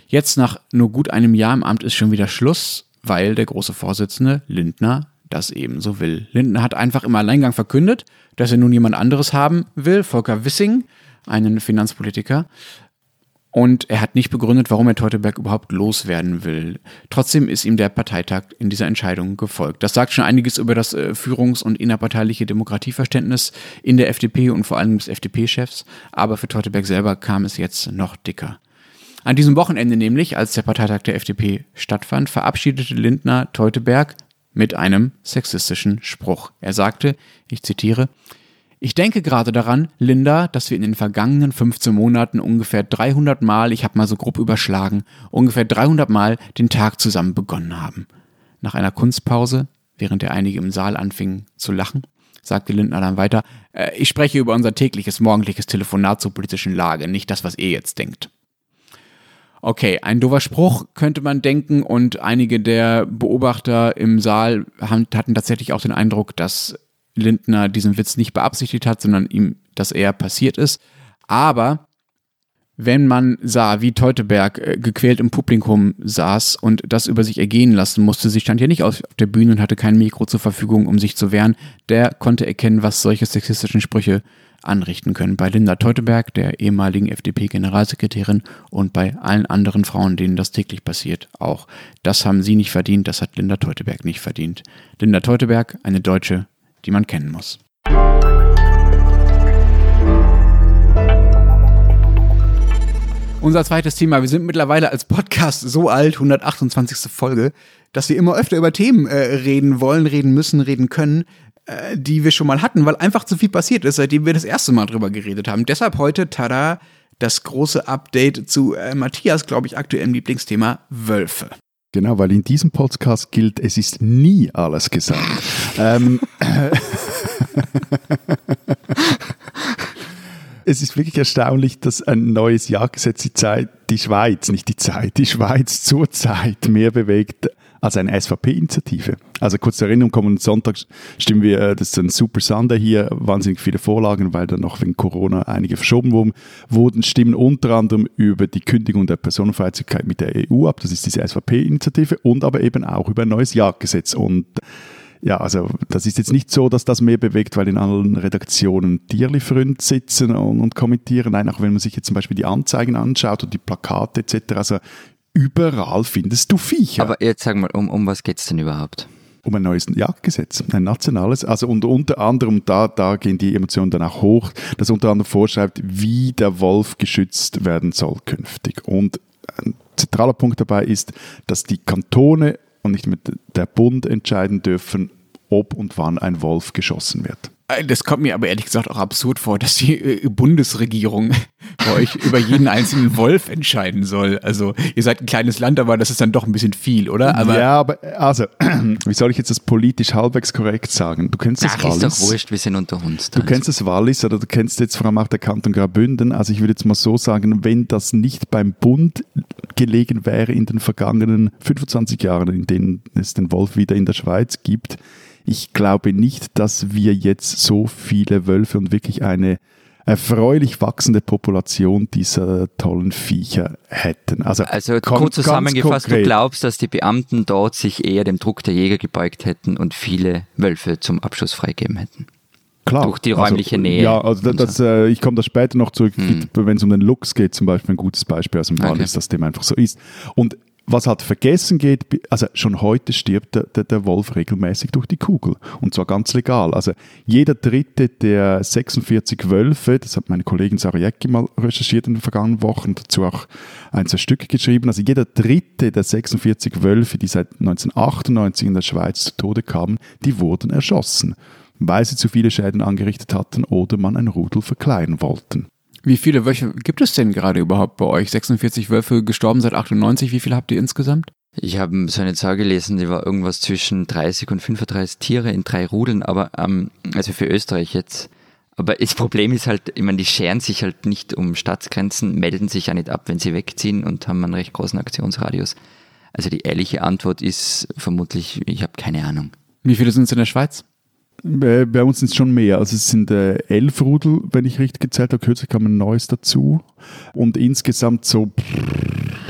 Jetzt nach nur gut einem Jahr im Amt ist schon wieder Schluss, weil der große Vorsitzende Lindner das ebenso will. Lindner hat einfach im Alleingang verkündet, dass er nun jemand anderes haben will, Volker Wissing, einen Finanzpolitiker und er hat nicht begründet, warum er Teuteberg überhaupt loswerden will. Trotzdem ist ihm der Parteitag in dieser Entscheidung gefolgt. Das sagt schon einiges über das äh, Führungs- und innerparteiliche Demokratieverständnis in der FDP und vor allem des FDP-Chefs, aber für Teuteberg selber kam es jetzt noch dicker. An diesem Wochenende nämlich, als der Parteitag der FDP stattfand, verabschiedete Lindner Teuteberg mit einem sexistischen Spruch. Er sagte, ich zitiere, ich denke gerade daran, Linda, dass wir in den vergangenen 15 Monaten ungefähr 300 Mal, ich habe mal so grob überschlagen, ungefähr 300 Mal den Tag zusammen begonnen haben. Nach einer Kunstpause, während der einige im Saal anfingen zu lachen, sagte Lindner dann weiter, äh, ich spreche über unser tägliches morgendliches Telefonat zur politischen Lage, nicht das, was ihr jetzt denkt. Okay, ein doofer Spruch könnte man denken und einige der Beobachter im Saal hatten tatsächlich auch den Eindruck, dass Lindner diesen Witz nicht beabsichtigt hat, sondern ihm das eher passiert ist. Aber wenn man sah, wie Teuteberg äh, gequält im Publikum saß und das über sich ergehen lassen musste, sie stand ja nicht auf der Bühne und hatte kein Mikro zur Verfügung, um sich zu wehren, der konnte erkennen, was solche sexistischen Sprüche anrichten können. Bei Linda Teuteberg, der ehemaligen FDP-Generalsekretärin und bei allen anderen Frauen, denen das täglich passiert, auch. Das haben sie nicht verdient, das hat Linda Teuteberg nicht verdient. Linda Teuteberg, eine Deutsche, die man kennen muss. Unser zweites Thema. Wir sind mittlerweile als Podcast so alt, 128. Folge, dass wir immer öfter über Themen äh, reden wollen, reden müssen, reden können, äh, die wir schon mal hatten, weil einfach zu viel passiert ist, seitdem wir das erste Mal drüber geredet haben. Deshalb heute, tada, das große Update zu äh, Matthias, glaube ich, aktuellem Lieblingsthema Wölfe. Genau, weil in diesem Podcast gilt, es ist nie alles gesagt. ähm, es ist wirklich erstaunlich, dass ein neues Jagdgesetz die Zeit, die Schweiz, nicht die Zeit, die Schweiz zurzeit mehr bewegt als eine SVP-Initiative. Also kurz zur Erinnerung, kommenden Sonntag stimmen wir, äh, das ist ein Super Sunday hier, wahnsinnig viele Vorlagen, weil dann noch wegen Corona einige verschoben wurden, wurden Stimmen unter anderem über die Kündigung der Personenfreizügigkeit mit der EU ab, das ist diese SVP-Initiative, und aber eben auch über ein neues Jagdgesetz. Und ja, also das ist jetzt nicht so, dass das mehr bewegt, weil in allen Redaktionen Tierlieferanten sitzen und, und, kommentieren. Nein, auch wenn man sich jetzt zum Beispiel die Anzeigen anschaut und die Plakate etc. Also überall findest du Viecher. Aber jetzt sag mal, um, um was geht es denn überhaupt? um ein neues Jagdgesetz, ein nationales. Also und unter anderem, da, da gehen die Emotionen dann auch hoch, das unter anderem vorschreibt, wie der Wolf geschützt werden soll künftig. Und ein zentraler Punkt dabei ist, dass die Kantone und nicht mehr der Bund entscheiden dürfen, ob und wann ein Wolf geschossen wird. Äh, das kommt mir aber ehrlich gesagt auch absurd vor, dass die äh, Bundesregierung bei euch über jeden einzelnen Wolf entscheiden soll. Also ihr seid ein kleines Land, aber das ist dann doch ein bisschen viel, oder? Aber ja, aber also, wie soll ich jetzt das politisch halbwegs korrekt sagen? Du kennst das Ach, Wallis. ist doch wurscht, wir sind unter uns. Du kennst das Wallis oder du kennst jetzt vor allem auch der Kanton Graubünden. Also ich würde jetzt mal so sagen, wenn das nicht beim Bund gelegen wäre in den vergangenen 25 Jahren, in denen es den Wolf wieder in der Schweiz gibt, ich glaube nicht, dass wir jetzt so viele Wölfe und wirklich eine erfreulich wachsende Population dieser tollen Viecher hätten. Also, also kurz zusammengefasst, du glaubst, dass die Beamten dort sich eher dem Druck der Jäger gebeugt hätten und viele Wölfe zum Abschuss freigeben hätten. Klar. Durch die räumliche also, Nähe. Ja, also das, das, äh, ich komme da später noch zurück, hm. wenn es um den Lux geht, zum Beispiel ein gutes Beispiel aus dem Wald okay. ist, dass dem einfach so ist. Und was halt vergessen geht, also schon heute stirbt der, der, der, Wolf regelmäßig durch die Kugel und zwar ganz legal. Also jeder dritte der 46 Wölfe, das hat meine Kollegin Sarah Jäcki mal recherchiert in den vergangenen Wochen, dazu auch ein, zwei Stücke geschrieben, also jeder dritte der 46 Wölfe, die seit 1998 in der Schweiz zu Tode kamen, die wurden erschossen, weil sie zu viele Schäden angerichtet hatten oder man ein Rudel verkleinern wollten. Wie viele Wölfe gibt es denn gerade überhaupt bei euch? 46 Wölfe gestorben seit 98. Wie viele habt ihr insgesamt? Ich habe so eine Zahl gelesen, die war irgendwas zwischen 30 und 35 Tiere in drei Rudeln, aber ähm, also für Österreich jetzt. Aber das Problem ist halt, ich meine, die scheren sich halt nicht um Staatsgrenzen, melden sich ja nicht ab, wenn sie wegziehen und haben einen recht großen Aktionsradius. Also die ehrliche Antwort ist vermutlich, ich habe keine Ahnung. Wie viele sind es in der Schweiz? Bei, bei uns sind es schon mehr. Also es sind äh, elf Rudel, wenn ich richtig gezählt habe. Kürzlich kam ein neues dazu. Und insgesamt so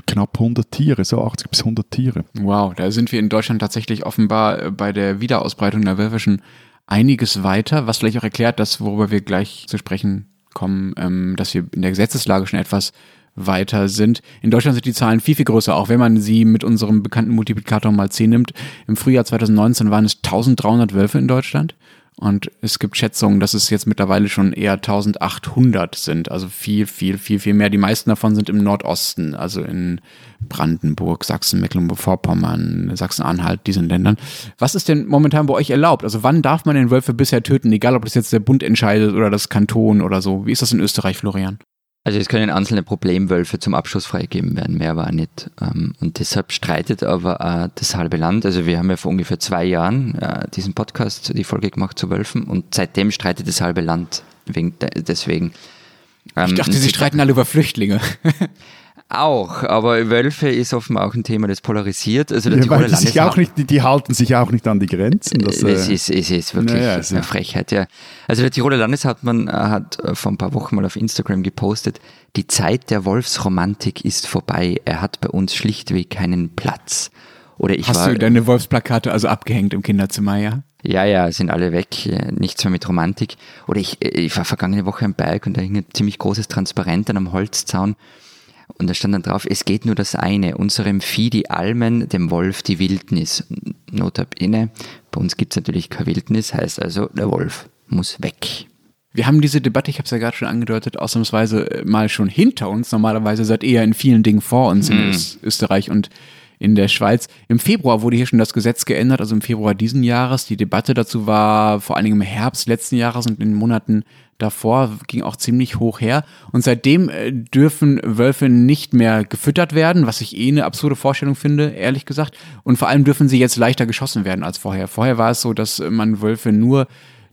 knapp 100 Tiere, so 80 bis 100 Tiere. Wow, da sind wir in Deutschland tatsächlich offenbar äh, bei der Wiederausbreitung der Wölfe schon einiges weiter, was vielleicht auch erklärt, dass, worüber wir gleich zu sprechen kommen, ähm, dass wir in der Gesetzeslage schon etwas weiter sind. In Deutschland sind die Zahlen viel, viel größer, auch wenn man sie mit unserem bekannten Multiplikator mal 10 nimmt. Im Frühjahr 2019 waren es 1300 Wölfe in Deutschland. Und es gibt Schätzungen, dass es jetzt mittlerweile schon eher 1800 sind. Also viel, viel, viel, viel mehr. Die meisten davon sind im Nordosten, also in Brandenburg, Sachsen, Mecklenburg-Vorpommern, Sachsen-Anhalt, diesen Ländern. Was ist denn momentan bei euch erlaubt? Also wann darf man den Wölfe bisher töten? Egal, ob das jetzt der Bund entscheidet oder das Kanton oder so. Wie ist das in Österreich, Florian? Also es können einzelne Problemwölfe zum Abschuss freigegeben werden, mehr war nicht. Ähm, und deshalb streitet aber das halbe Land. Also wir haben ja vor ungefähr zwei Jahren äh, diesen Podcast, die Folge gemacht zu Wölfen und seitdem streitet das halbe Land wegen, deswegen. ich dachte, sie streiten alle über Flüchtlinge. Auch, aber Wölfe ist offenbar auch ein Thema, das polarisiert. Also der ja, Tiroler sich auch nicht, die, die, halten sich auch nicht an die Grenzen. Das, das äh, ist, ist, ist wirklich ja, eine Frechheit, ja. Also der Tiroler Landeshauptmann äh, hat äh, vor ein paar Wochen mal auf Instagram gepostet, die Zeit der Wolfsromantik ist vorbei. Er hat bei uns schlichtweg keinen Platz. Oder ich Hast war, du deine Wolfsplakate also abgehängt im Kinderzimmer, ja? Ja, ja, sind alle weg. Nichts mehr mit Romantik. Oder ich, ich war vergangene Woche am Berg und da hing ein ziemlich großes Transparent an einem Holzzaun und da stand dann drauf, es geht nur das eine, unserem Vieh die Almen, dem Wolf die Wildnis. Notabene, bei uns gibt es natürlich keine Wildnis, heißt also, der Wolf muss weg. Wir haben diese Debatte, ich habe es ja gerade schon angedeutet, ausnahmsweise äh, mal schon hinter uns. Normalerweise seid ihr ja in vielen Dingen vor uns in hm. Österreich und in der Schweiz. Im Februar wurde hier schon das Gesetz geändert, also im Februar diesen Jahres. Die Debatte dazu war vor allen Dingen im Herbst letzten Jahres und in den Monaten davor ging auch ziemlich hoch her. Und seitdem äh, dürfen Wölfe nicht mehr gefüttert werden, was ich eh eine absurde Vorstellung finde, ehrlich gesagt. Und vor allem dürfen sie jetzt leichter geschossen werden als vorher. Vorher war es so, dass man Wölfe nur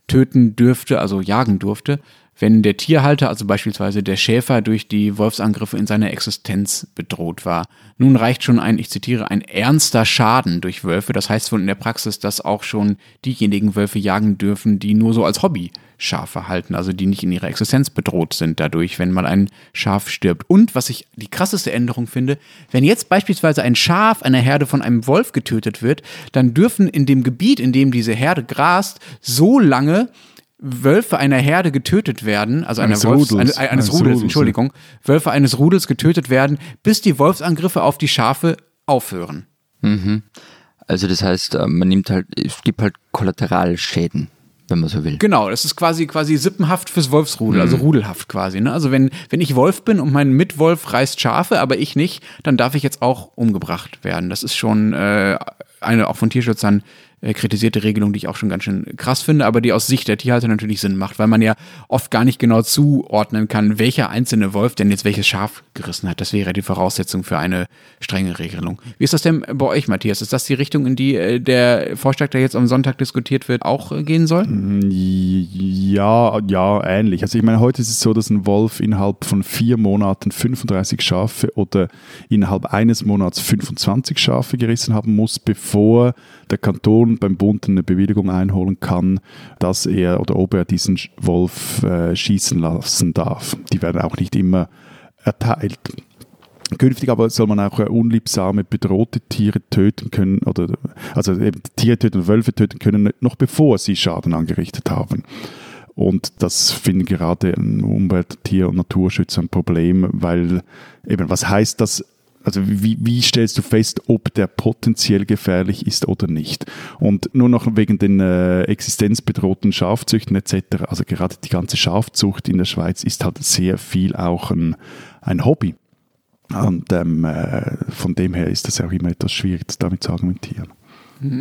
töten dürfte, also jagen durfte, wenn der Tierhalter, also beispielsweise der Schäfer, durch die Wolfsangriffe in seiner Existenz bedroht war. Nun reicht schon ein, ich zitiere, ein ernster Schaden durch Wölfe. Das heißt wohl in der Praxis, dass auch schon diejenigen Wölfe jagen dürfen, die nur so als Hobby Schafe halten, also die nicht in ihrer Existenz bedroht sind dadurch, wenn mal ein Schaf stirbt. Und was ich die krasseste Änderung finde, wenn jetzt beispielsweise ein Schaf einer Herde von einem Wolf getötet wird, dann dürfen in dem Gebiet, in dem diese Herde grast, so lange Wölfe einer Herde getötet werden, also eines Wolfs, Rudels, eine, eines, Rudels, Rudels, Entschuldigung, Wölfe eines Rudels getötet werden, bis die Wolfsangriffe auf die Schafe aufhören. Mhm. Also das heißt, äh, man nimmt halt, es gibt halt Kollateralschäden wenn man so will. Genau, das ist quasi quasi Sippenhaft fürs Wolfsrudel, also mhm. also Rudelhaft quasi. Ne? Also wenn, wenn ich Wolf bin und mein Mitwolf reißt Schafe, aber ich nicht, dann darf ich jetzt auch umgebracht werden. Das ist schon äh, eine auch von Tierschützern äh, kritisierte Regelung, die ich auch schon ganz schön krass finde, aber die aus Sicht der Tierhalter natürlich Sinn macht, weil man ja oft gar nicht genau zuordnen kann, welcher einzelne Wolf denn jetzt welches Schaf gerissen hat. Das wäre die Voraussetzung für eine strenge Regelung. Wie ist das denn bei euch, Matthias? Ist das die Richtung, in die äh, der Vorschlag, der jetzt am Sonntag diskutiert wird, auch äh, gehen soll? Mm, ja, ja, ähnlich. Also ich meine, heute ist es so, dass ein Wolf innerhalb von vier Monaten 35 Schafe oder innerhalb eines Monats 25 Schafe gerissen haben muss, bevor der Kanton beim Bund eine Bewilligung einholen kann, dass er oder ob er diesen Wolf äh, schießen lassen darf. Die werden auch nicht immer erteilt. Künftig aber soll man auch äh, unliebsame, bedrohte Tiere töten können, oder also eben Tiere töten und Wölfe töten können, noch bevor sie Schaden angerichtet haben. Und das finden gerade Umwelt-, Tier- und Naturschützer ein Problem, weil eben, was heißt das also wie, wie stellst du fest, ob der potenziell gefährlich ist oder nicht? Und nur noch wegen den äh, existenzbedrohten Schafzüchten etc., also gerade die ganze Schafzucht in der Schweiz ist halt sehr viel auch ein, ein Hobby. Und ähm, äh, von dem her ist das auch immer etwas schwierig, damit zu argumentieren.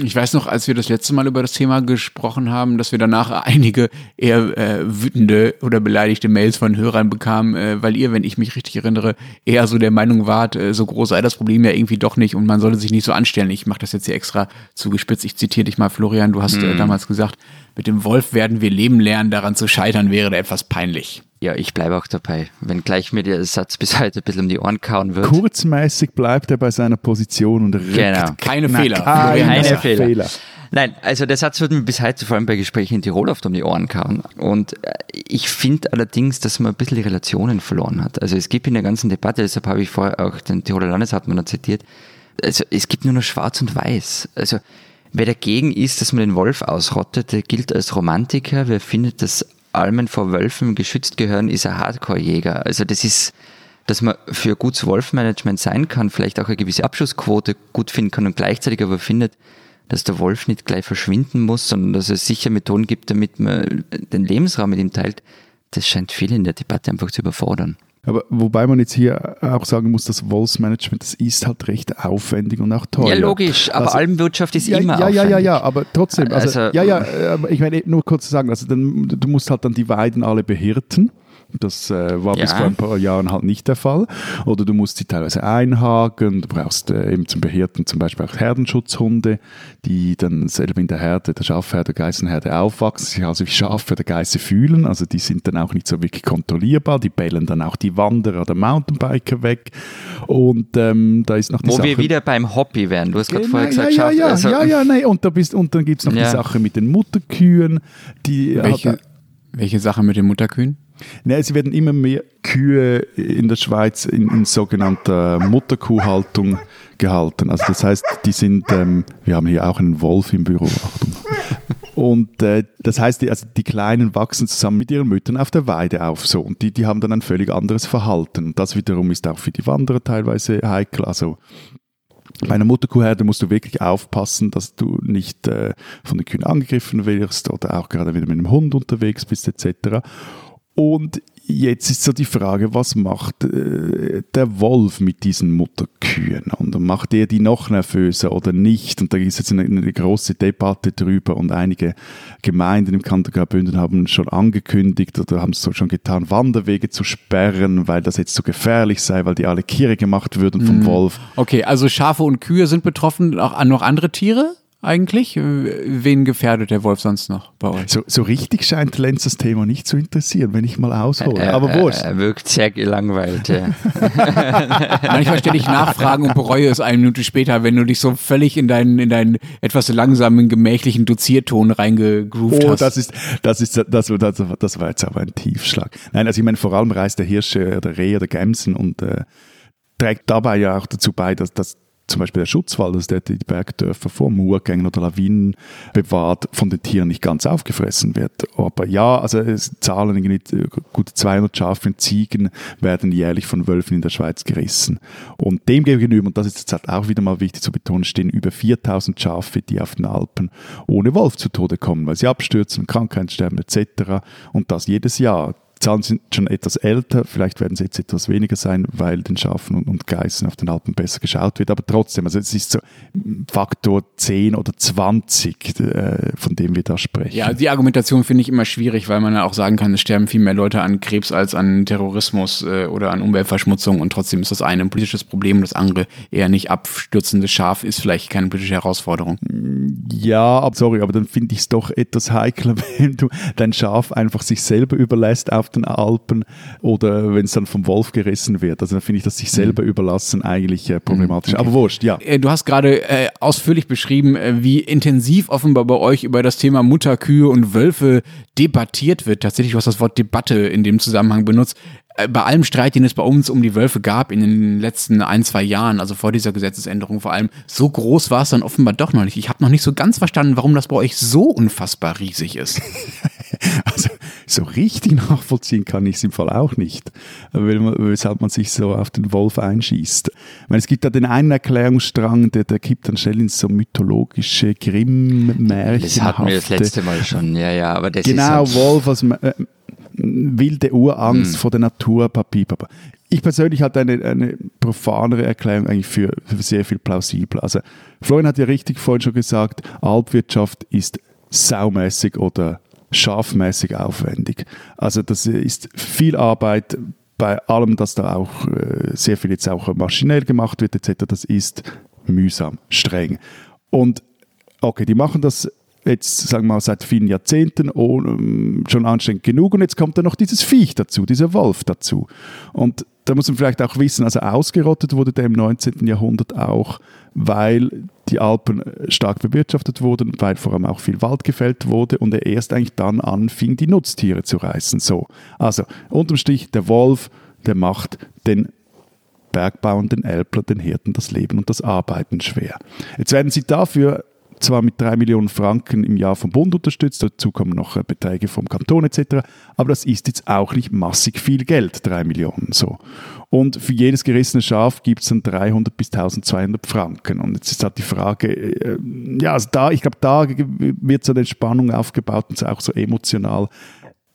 Ich weiß noch, als wir das letzte Mal über das Thema gesprochen haben, dass wir danach einige eher äh, wütende oder beleidigte Mails von Hörern bekamen, äh, weil ihr, wenn ich mich richtig erinnere, eher so der Meinung wart, äh, so groß sei das Problem ja irgendwie doch nicht und man sollte sich nicht so anstellen. Ich mache das jetzt hier extra zugespitzt. Ich zitiere dich mal, Florian, du hast mm. damals gesagt, mit dem Wolf werden wir leben lernen, daran zu scheitern wäre etwas peinlich. Ja, ich bleibe auch dabei. Wenn gleich mir der Satz bis heute ein bisschen um die Ohren kauen wird. Kurzmäßig bleibt er bei seiner Position und rückt genau. keine Na, Fehler. Keine, keine Fehler. Fehler. Nein, also der Satz wird mir bis heute vor allem bei Gesprächen in Tirol oft um die Ohren kauen. Und äh, ich finde allerdings, dass man ein bisschen die Relationen verloren hat. Also es gibt in der ganzen Debatte, deshalb habe ich vorher auch den Tiroler Landeshauptmann zitiert, also es gibt nur noch schwarz und weiß. Also Wer dagegen ist, dass man den Wolf ausrottet, der gilt als Romantiker. Wer findet, dass Almen vor Wölfen geschützt gehören, ist ein Hardcore-Jäger. Also das ist, dass man für gutes Wolfmanagement sein kann, vielleicht auch eine gewisse Abschussquote gut finden kann und gleichzeitig aber findet, dass der Wolf nicht gleich verschwinden muss, sondern dass es sicher Methoden gibt, damit man den Lebensraum mit ihm teilt, das scheint viele in der Debatte einfach zu überfordern. Aber wobei man jetzt hier auch sagen muss, das Wolfsmanagement, das ist halt recht aufwendig und auch teuer. Ja, logisch, aber also, Almwirtschaft ist ja, immer ja, aufwendig. Ja, ja, ja, aber trotzdem, also, also ja, ja, ich meine, nur kurz zu sagen, also dann, du musst halt dann die Weiden alle behirten das äh, war ja. bis vor ein paar Jahren halt nicht der Fall. Oder du musst sie teilweise einhaken. Du brauchst äh, eben zum Behirten zum Beispiel auch Herdenschutzhunde, die dann selber in der Herde, der Schafherde, Geißenherde aufwachsen, sich also wie Schafe der Geiße fühlen. Also die sind dann auch nicht so wirklich kontrollierbar. Die bellen dann auch die Wanderer oder Mountainbiker weg. Und ähm, da ist noch die Wo Sache, wir wieder beim Hobby wären. Du hast gerade vorher gesagt, ja, ja, ja, also, ja, ja, nee. Und, da bist, und dann gibt es noch ja. die Sache mit den Mutterkühen. Die welche, welche Sache mit den Mutterkühen? Nein, es werden immer mehr Kühe in der Schweiz in, in sogenannter Mutterkuhhaltung gehalten. Also das heißt, die sind, ähm, wir haben hier auch einen Wolf im Büro, Achtung. Und äh, das heißt, die, also die Kleinen wachsen zusammen mit ihren Müttern auf der Weide auf. So. Und die, die haben dann ein völlig anderes Verhalten. Und das wiederum ist auch für die Wanderer teilweise heikel. Also bei einer Mutterkuhherde musst du wirklich aufpassen, dass du nicht äh, von den Kühen angegriffen wirst oder auch gerade wieder mit einem Hund unterwegs bist etc. Und jetzt ist so die Frage, was macht äh, der Wolf mit diesen Mutterkühen? Und macht er die noch nervöser oder nicht? Und da ist jetzt eine, eine große Debatte drüber und einige Gemeinden im Kanton Graubünden haben schon angekündigt oder haben es so schon getan, Wanderwege zu sperren, weil das jetzt so gefährlich sei, weil die alle Kiere gemacht würden vom mhm. Wolf. Okay, also Schafe und Kühe sind betroffen, auch noch andere Tiere? Eigentlich? Wen gefährdet der Wolf sonst noch bei euch? So, so richtig scheint Lenz das Thema nicht zu interessieren, wenn ich mal aushole. Äh, Aber wurscht. Er wirkt sehr gelangweilt. Ja. Manchmal stelle ich Nachfragen und bereue es eine Minute später, wenn du dich so völlig in deinen, in deinen etwas langsamen, gemächlichen Dozierton reingegroovt oh, hast. Das ist, das ist, das, das, das war jetzt aber ein Tiefschlag. Nein, also ich meine, vor allem reißt der Hirsche, der Reh oder Gämsen und äh, trägt dabei ja auch dazu bei, dass, dass zum Beispiel der Schutzwall, dass der die Bergdörfer vor Murgängen oder Lawinen bewahrt, von den Tieren nicht ganz aufgefressen wird. Aber ja, also es zahlen irgendwie äh, gut 200 Schafe und Ziegen werden jährlich von Wölfen in der Schweiz gerissen. Und dem gegenüber, und das ist jetzt halt auch wieder mal wichtig zu betonen, stehen über 4000 Schafe, die auf den Alpen ohne Wolf zu Tode kommen, weil sie abstürzen, Krankheitssterben etc. Und das jedes Jahr. Zahlen sind schon etwas älter, vielleicht werden sie jetzt etwas weniger sein, weil den Schafen und, und Geißen auf den Alpen besser geschaut wird, aber trotzdem, also es ist so Faktor 10 oder 20, äh, von dem wir da sprechen. Ja, die Argumentation finde ich immer schwierig, weil man ja auch sagen kann, es sterben viel mehr Leute an Krebs als an Terrorismus äh, oder an Umweltverschmutzung. Und trotzdem ist das eine ein politisches Problem, das andere eher nicht. Abstürzende Schaf ist vielleicht keine politische Herausforderung. Ja, aber sorry, aber dann finde ich es doch etwas heikler, wenn du dein Schaf einfach sich selber überlässt auf den Alpen oder wenn es dann vom Wolf gerissen wird. Also dann finde ich das sich selber mhm. überlassen eigentlich äh, problematisch. Mhm. Okay. Aber wurscht, ja. Äh, du hast gerade äh, ausführlich beschrieben, äh, wie intensiv offenbar bei euch über das Thema Mutterkühe und Wölfe debattiert wird. Tatsächlich, du hast das Wort Debatte in dem Zusammenhang benutzt bei allem Streit, den es bei uns um die Wölfe gab in den letzten ein, zwei Jahren, also vor dieser Gesetzesänderung vor allem, so groß war es dann offenbar doch noch nicht. Ich habe noch nicht so ganz verstanden, warum das bei euch so unfassbar riesig ist. also so richtig nachvollziehen kann ich es im Fall auch nicht, weil man, weshalb man sich so auf den Wolf einschießt. Ich meine, es gibt da den einen Erklärungsstrang, der, der kippt dann schnell ins so mythologische Grimm-Märchen. Das hatten wir das letzte Mal schon, ja, ja, aber das genau, ist Wolf als äh, wilde Urangst mhm. vor der Natur, papi, papa. Ich persönlich hatte eine, eine profanere Erklärung eigentlich für, für sehr viel plausibler. Also Florian hat ja richtig vorhin schon gesagt, Alpwirtschaft ist saumäßig oder schafmäßig aufwendig. Also das ist viel Arbeit bei allem, dass da auch äh, sehr viel jetzt auch maschinell gemacht wird etc. Das ist mühsam, streng. Und okay, die machen das jetzt, sagen wir mal, seit vielen Jahrzehnten oh, schon anstrengend genug und jetzt kommt da noch dieses Viech dazu, dieser Wolf dazu. Und da muss man vielleicht auch wissen, also ausgerottet wurde der im 19. Jahrhundert auch, weil die Alpen stark bewirtschaftet wurden, weil vor allem auch viel Wald gefällt wurde und er erst eigentlich dann anfing, die Nutztiere zu reißen. So. Also unterm Strich, der Wolf, der macht den Bergbauern, den Elbler, den Hirten das Leben und das Arbeiten schwer. Jetzt werden sie dafür zwar mit drei Millionen Franken im Jahr vom Bund unterstützt, dazu kommen noch äh, Beträge vom Kanton etc., aber das ist jetzt auch nicht massig viel Geld, drei Millionen so. Und für jedes gerissene Schaf gibt es dann 300 bis 1200 Franken. Und jetzt ist halt die Frage, äh, ja, also da, ich glaube, da wird so eine Spannung aufgebaut und auch so emotional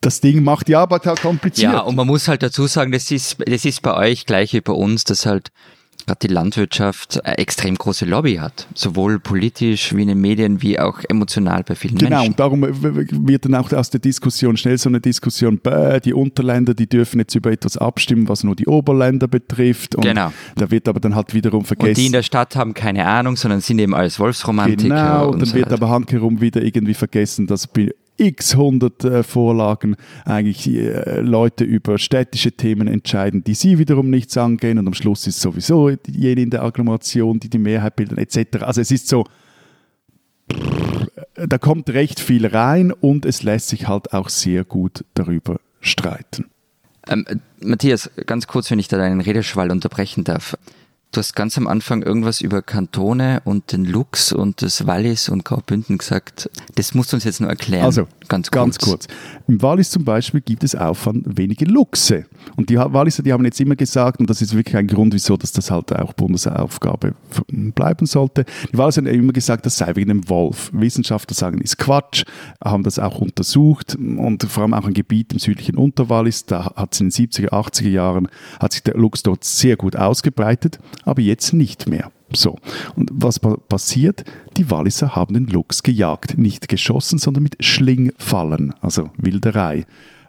das Ding macht die Arbeit halt kompliziert. Ja, und man muss halt dazu sagen, das ist, das ist bei euch gleich wie bei uns, dass halt gerade die Landwirtschaft eine extrem große Lobby hat, sowohl politisch wie in den Medien wie auch emotional bei vielen genau, Menschen. Genau, und darum wird dann auch aus der Diskussion schnell so eine Diskussion, bäh, die Unterländer, die dürfen jetzt über etwas abstimmen, was nur die Oberländer betrifft. Und genau. Da wird aber dann halt wiederum vergessen. Und die in der Stadt haben keine Ahnung, sondern sind eben als Wolfsromantiker. Genau, und dann so wird halt. aber handherum wieder irgendwie vergessen, dass x hundert äh, Vorlagen eigentlich äh, Leute über städtische Themen entscheiden, die sie wiederum nichts angehen und am Schluss ist sowieso jene in der Agglomeration, die die Mehrheit bilden etc. Also es ist so, da kommt recht viel rein und es lässt sich halt auch sehr gut darüber streiten. Ähm, Matthias, ganz kurz, wenn ich da deinen Redeschwall unterbrechen darf. Du hast ganz am Anfang irgendwas über Kantone und den Lux und das Wallis und Graubünden gesagt. Das musst du uns jetzt nur erklären. Also, ganz kurz. Ganz kurz. Im Wallis zum Beispiel gibt es Aufwand wenige Luchse. Und die Walliser, die haben jetzt immer gesagt, und das ist wirklich ein Grund, wieso dass das halt auch Bundesaufgabe bleiben sollte. Die Walliser haben immer gesagt, das sei wegen dem Wolf. Wissenschaftler sagen, ist Quatsch, haben das auch untersucht und vor allem auch ein Gebiet im südlichen Unterwallis, da hat es in den 70er, 80er Jahren, hat sich der Luchs dort sehr gut ausgebreitet aber jetzt nicht mehr. So. Und was passiert? Die Walliser haben den Luchs gejagt. Nicht geschossen, sondern mit Schlingfallen, also Wilderei.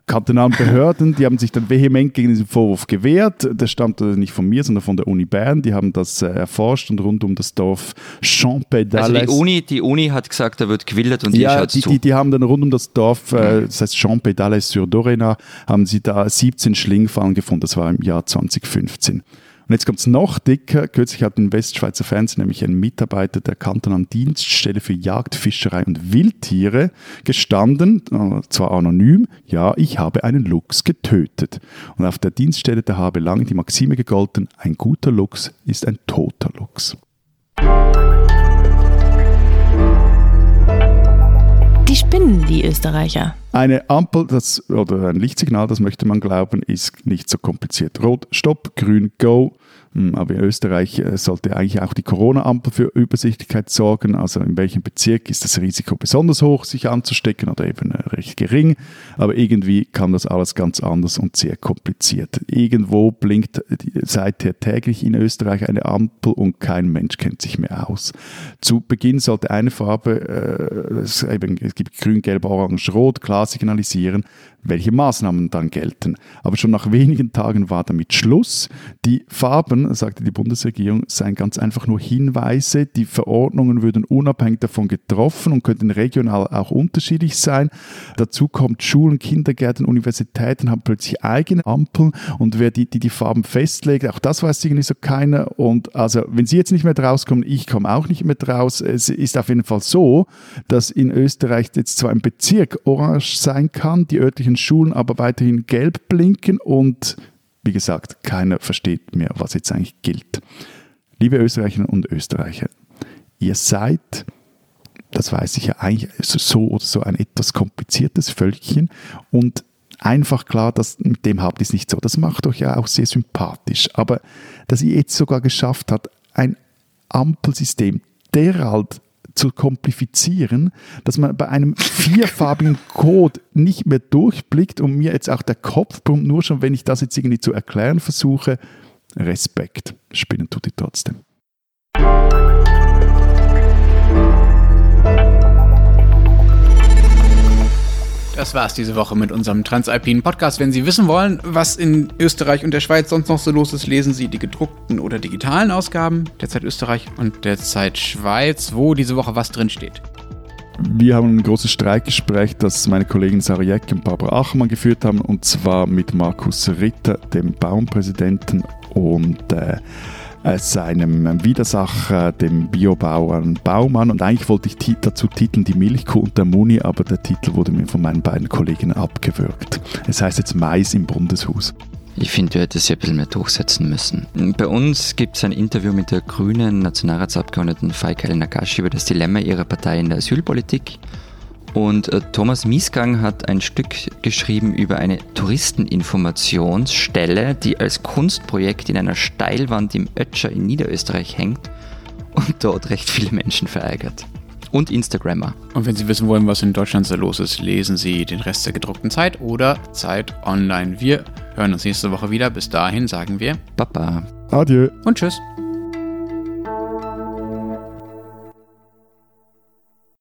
Kantonalen Behörden, die haben sich dann vehement gegen diesen Vorwurf gewehrt. Der stammt nicht von mir, sondern von der Uni Bern. Die haben das äh, erforscht und rund um das Dorf Champédales. Also die Uni, die Uni hat gesagt, da wird gewildert und ja, die, die, die, haben dann rund um das Dorf, äh, das heißt Champédales sur Dorena, haben sie da 17 Schlingfallen gefunden. Das war im Jahr 2015. Und jetzt kommt es noch dicker. Kürzlich hat in Westschweizer Fernsehen nämlich ein Mitarbeiter der kantonalen Dienststelle für Jagd, Fischerei und Wildtiere gestanden, äh, zwar anonym, ja, ich habe einen Luchs getötet. Und auf der Dienststelle der habe lange die Maxime gegolten, ein guter Luchs ist ein toter Luchs. Spinnen, die Österreicher. Eine Ampel das, oder ein Lichtsignal, das möchte man glauben, ist nicht so kompliziert. Rot, Stopp, Grün, Go. Hm, aber in Österreich äh, sollte eigentlich auch die Corona-Ampel für Übersichtlichkeit sorgen. Also in welchem Bezirk ist das Risiko besonders hoch, sich anzustecken oder eben äh, recht gering. Aber irgendwie kam das alles ganz anders und sehr kompliziert. Irgendwo blinkt seither täglich in Österreich eine Ampel und kein Mensch kennt sich mehr aus. Zu Beginn sollte eine Farbe, äh, es, eben, es gibt grün, gelb, orange, rot, klar signalisieren, welche Maßnahmen dann gelten. Aber schon nach wenigen Tagen war damit Schluss. Die Farben, sagte die Bundesregierung, seien ganz einfach nur Hinweise. Die Verordnungen würden unabhängig davon getroffen und könnten regional auch unterschiedlich sein. Dazu kommt Schulen, Kindergärten, Universitäten haben plötzlich eigene Ampeln und wer die, die, die Farben festlegt, auch das weiß irgendwie so keiner. Und also, wenn Sie jetzt nicht mehr draus kommen, ich komme auch nicht mehr draus. Es ist auf jeden Fall so, dass in Österreich jetzt zwar ein Bezirk orange sein kann, die örtlichen öffentlichen Schulen aber weiterhin gelb blinken und wie gesagt, keiner versteht mehr, was jetzt eigentlich gilt. Liebe Österreicherinnen und Österreicher, ihr seid, das weiß ich ja eigentlich so oder so ein etwas kompliziertes Völkchen und einfach klar, dass mit dem habt ihr es nicht so. Das macht euch ja auch sehr sympathisch. Aber dass ihr jetzt sogar geschafft habt, ein Ampelsystem derart zu komplizieren, dass man bei einem vierfarbigen Code nicht mehr durchblickt und mir jetzt auch der Kopf brummt, nur schon, wenn ich das jetzt irgendwie zu erklären versuche. Respekt. Spinnen tut die trotzdem. Das war's diese Woche mit unserem Transalpinen Podcast. Wenn Sie wissen wollen, was in Österreich und der Schweiz sonst noch so los ist, lesen Sie die gedruckten oder digitalen Ausgaben der Zeit Österreich und der Zeit Schweiz, wo diese Woche was drin steht. Wir haben ein großes Streikgespräch, das meine Kollegin Sarah Jeck und Barbara Achmann geführt haben, und zwar mit Markus Ritter, dem Baumpräsidenten, und äh, seinem Widersacher, dem Biobauern Baumann. Und eigentlich wollte ich dazu titeln Die Milchkuh und der Muni, aber der Titel wurde mir von meinen beiden Kollegen abgewürgt. Es heißt jetzt Mais im Bundeshus. Ich finde, du hättest ja ein bisschen mehr durchsetzen müssen. Bei uns gibt es ein Interview mit der grünen Nationalratsabgeordneten Faika El-Nagashi über das Dilemma ihrer Partei in der Asylpolitik. Und äh, Thomas Miesgang hat ein Stück geschrieben über eine Touristeninformationsstelle, die als Kunstprojekt in einer Steilwand im Ötscher in Niederösterreich hängt und dort recht viele Menschen verärgert. Und Instagrammer. Und wenn Sie wissen wollen, was in Deutschland so los ist, lesen Sie den Rest der gedruckten Zeit oder Zeit online. Wir hören uns nächste Woche wieder. Bis dahin sagen wir Baba. Adieu. Und tschüss.